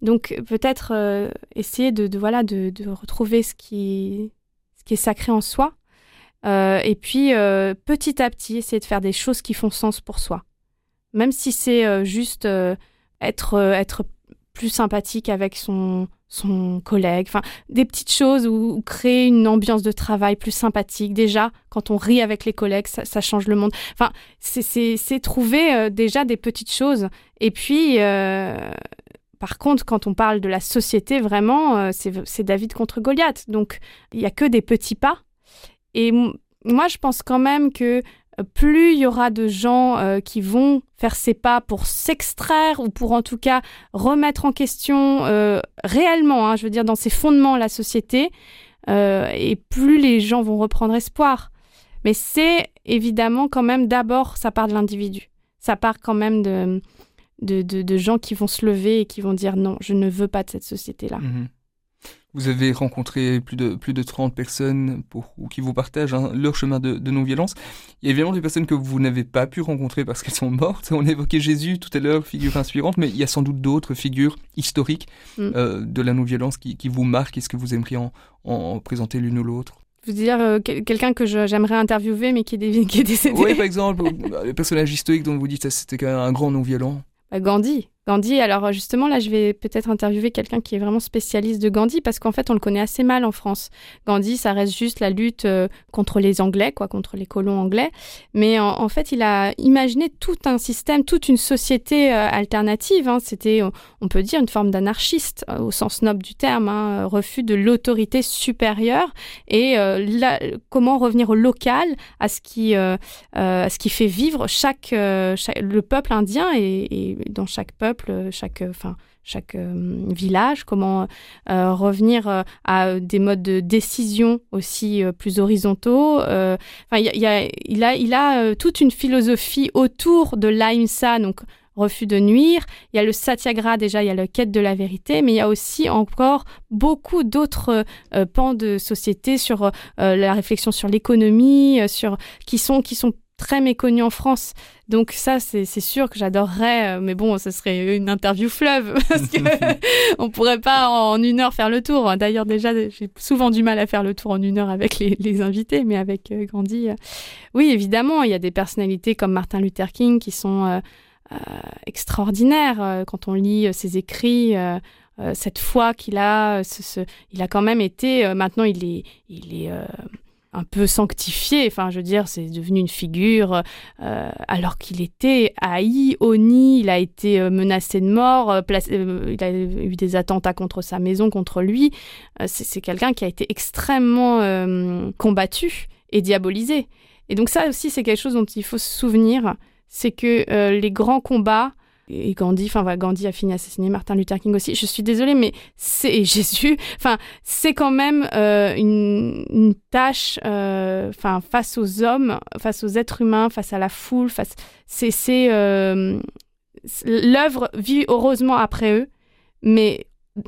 Donc peut-être euh, essayer de, de voilà, de, de, retrouver ce qui, ce qui est sacré en soi. et puis petit à petit, essayer de faire des choses qui font sens pour soi. Même si c'est juste être, être plus sympathique avec son, son collègue, enfin des petites choses ou, créer une ambiance de travail plus sympathique. Déjà, quand on rit avec les collègues, ça, change le monde. Enfin, c'est trouver euh, déjà des petites choses. Et puis, euh, par contre, quand on parle de la société, vraiment, euh, c'est David contre Goliath. Donc, il n'y a que des petits pas. Et moi, je pense quand même que plus il y aura de gens euh, qui vont faire ces pas pour s'extraire ou pour en tout cas remettre en question euh, réellement, hein, je veux dire, dans ses fondements la société, euh, et plus les gens vont reprendre espoir. Mais c'est évidemment quand même d'abord, ça part de l'individu. Ça part quand même de, de, gens qui vont se lever et qui vont dire non, je ne veux pas de cette société-là. Mmh vous avez rencontré plus de, plus de 30 personnes pour, qui vous partagent hein, leur chemin de, non-violence. Il y a évidemment des personnes que vous n'avez pas pu rencontrer parce qu'elles sont mortes. On évoquait Jésus tout à l'heure, figure inspirante, mais il y a sans doute d'autres figures historiques mm. euh, de la non-violence qui, qui, vous marquent. Est-ce que vous aimeriez en, en présenter l'une ou l'autre? Vous dire euh, quelqu'un que j'aimerais interviewer mais qui est, (laughs) qui est décédé Oui, par exemple, le personnage historique dont vous dites que c'était un grand non-violent. Bah, Gandhi. Gandhi, alors justement là je vais peut-être interviewer quelqu'un qui est vraiment spécialiste de Gandhi parce qu'en fait on le connaît assez mal en France. Gandhi ça reste juste la lutte euh, contre les Anglais, quoi, contre les colons anglais. Mais en, fait il a imaginé tout un système, toute une société euh, alternative. Hein. C'était, on peut dire, une forme d'anarchiste euh, au sens noble du terme, hein, refus de l'autorité supérieure et comment revenir au local, à ce qui, à ce qui fait vivre chaque, le peuple indien et dans chaque peuple chaque, enfin, chaque euh, village, comment euh, revenir euh, à des modes de décision aussi plus horizontaux. Enfin, il, a, il a, il a toute une philosophie autour de l'AIMSA, donc refus de nuire. Il y a le satyagraha déjà, il y a la quête de la vérité, mais il y a aussi encore beaucoup d'autres pans de société sur la réflexion sur l'économie, sur qui sont qui sont très méconnu en France. Donc ça, c'est sûr que j'adorerais, euh, mais bon, ce serait une interview fleuve, (laughs) parce que (laughs) on pourrait pas en une heure faire le tour. D'ailleurs, déjà, j'ai souvent du mal à faire le tour en une heure avec les, invités, mais avec euh, Gandhi, euh, oui, évidemment, il y a des personnalités comme Martin Luther King qui sont extraordinaires. Quand on lit ses écrits, cette foi qu'il a, il a quand même été, maintenant il est... Il est un peu sanctifié. Enfin, je veux dire, c'est devenu une figure euh, alors qu'il était haï, honni, il a été euh, menacé de mort, euh, il a eu des attentats contre sa maison, contre lui. c'est quelqu'un qui a été extrêmement combattu et diabolisé. Et donc ça aussi, c'est quelque chose dont il faut se souvenir, c'est que les grands combats et Gandhi, enfin Gandhi a fini assassiné, Martin Luther King aussi. Je suis désolée, mais c'est Jésus. (laughs) Enfin, c'est quand même euh, une, tâche, euh, enfin face aux hommes, face aux êtres humains, face à la foule, face. C'est euh, l'œuvre vit heureusement après eux, mais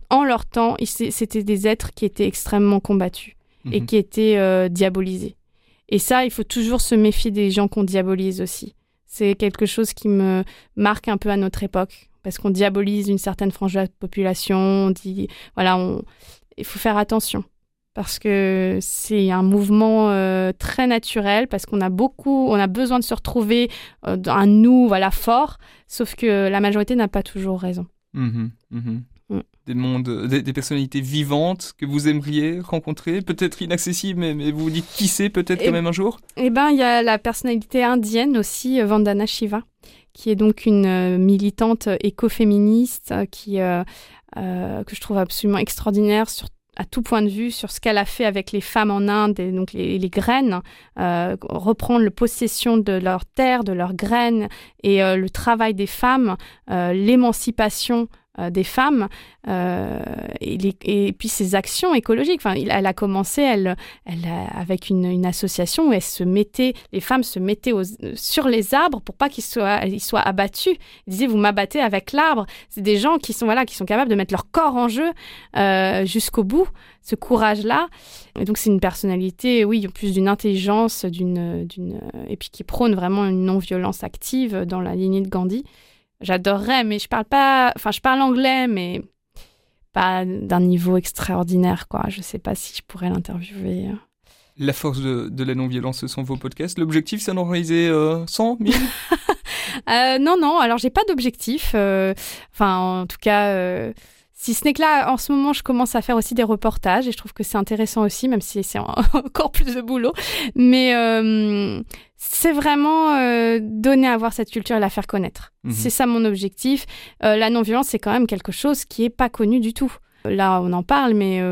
en leur temps, c'était des êtres qui étaient extrêmement combattus et mhm. qui étaient diabolisés. Et ça, il faut toujours se méfier des gens qu'on diabolise aussi. C'est quelque chose qui me marque un peu à notre époque, parce qu'on diabolise une certaine frange de la population, on dit, voilà, il faut faire attention, parce que c'est un mouvement euh, très naturel, parce qu'on a beaucoup, on a besoin de se retrouver euh, dans un nous, voilà, fort, sauf que la majorité n'a pas toujours raison. Mmh mmh mm. Des mondes, des, personnalités vivantes que vous aimeriez rencontrer, peut-être inaccessibles, mais, mais, vous vous dites qui sait peut-être quand même un jour? Eh ben, il y a la personnalité indienne aussi, euh, Vandana Shiva, qui est donc une euh, militante écoféministe euh, qui que je trouve absolument extraordinaire sur à tout point de vue sur ce qu'elle a fait avec les femmes en Inde et donc les, graines, reprendre le possession de leurs terres, de leurs graines et le travail des femmes, l'émancipation des femmes euh, et, puis ses actions écologiques. Enfin, elle a commencé avec une, association où elle se mettait, les femmes se mettaient sur les arbres pour pas qu'ils soient, ils soient abattus. Elle disait vous m'abattez avec l'arbre. C'est des gens qui sont voilà qui sont capables de mettre leur corps en jeu euh, jusqu'au bout. Ce courage-là. Et donc c'est une personnalité, oui, plus d'une intelligence, d'une, et puis qui prône vraiment une non-violence active dans la lignée de Gandhi. J'adorerais, mais je parle pas. Enfin, je parle anglais, mais pas d'un niveau extraordinaire, quoi. Je sais pas si je pourrais l'interviewer. La force de, la non-violence, ce sont vos podcasts. L'objectif, c'est d'en réaliser 100 000 euh, Non, non. Alors, j'ai pas d'objectif. Euh, enfin, en tout cas. Si ce n'est que là, en ce moment, je commence à faire aussi des reportages et je trouve que c'est intéressant aussi, même si c'est (laughs) encore plus de boulot. Mais euh, c'est vraiment euh, donner à voir cette culture et la faire connaître. Mhm. C'est ça mon objectif. Euh, la non-violence, c'est quand même quelque chose qui n'est pas connu du tout. Là, on en parle, mais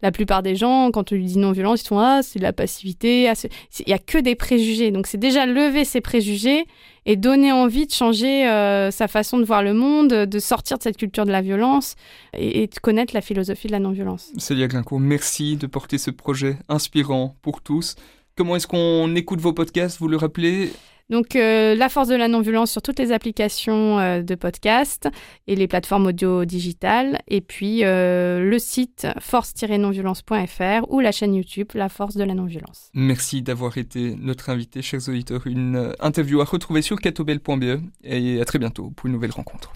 la plupart des gens, quand on lui dit non-violence, ils font Ah, c'est de la passivité. Ah, il n'y a que des préjugés. Donc, c'est déjà lever ces préjugés et donner envie de changer euh, sa façon de voir le monde, de sortir de cette culture de la violence et, de connaître la philosophie de la non-violence. Célia Glincourt, merci de porter ce projet inspirant pour tous. Comment est-ce qu'on écoute vos podcasts? Vous le rappelez? Donc, euh, la force de la non-violence sur toutes les applications euh, de podcast et les plateformes audio digitales. Et puis, euh, le site force-nonviolence.fr ou la chaîne YouTube La force de la non-violence. Merci d'avoir été notre invité, chers auditeurs. Une interview à retrouver sur catobel.be et à très bientôt pour une nouvelle rencontre.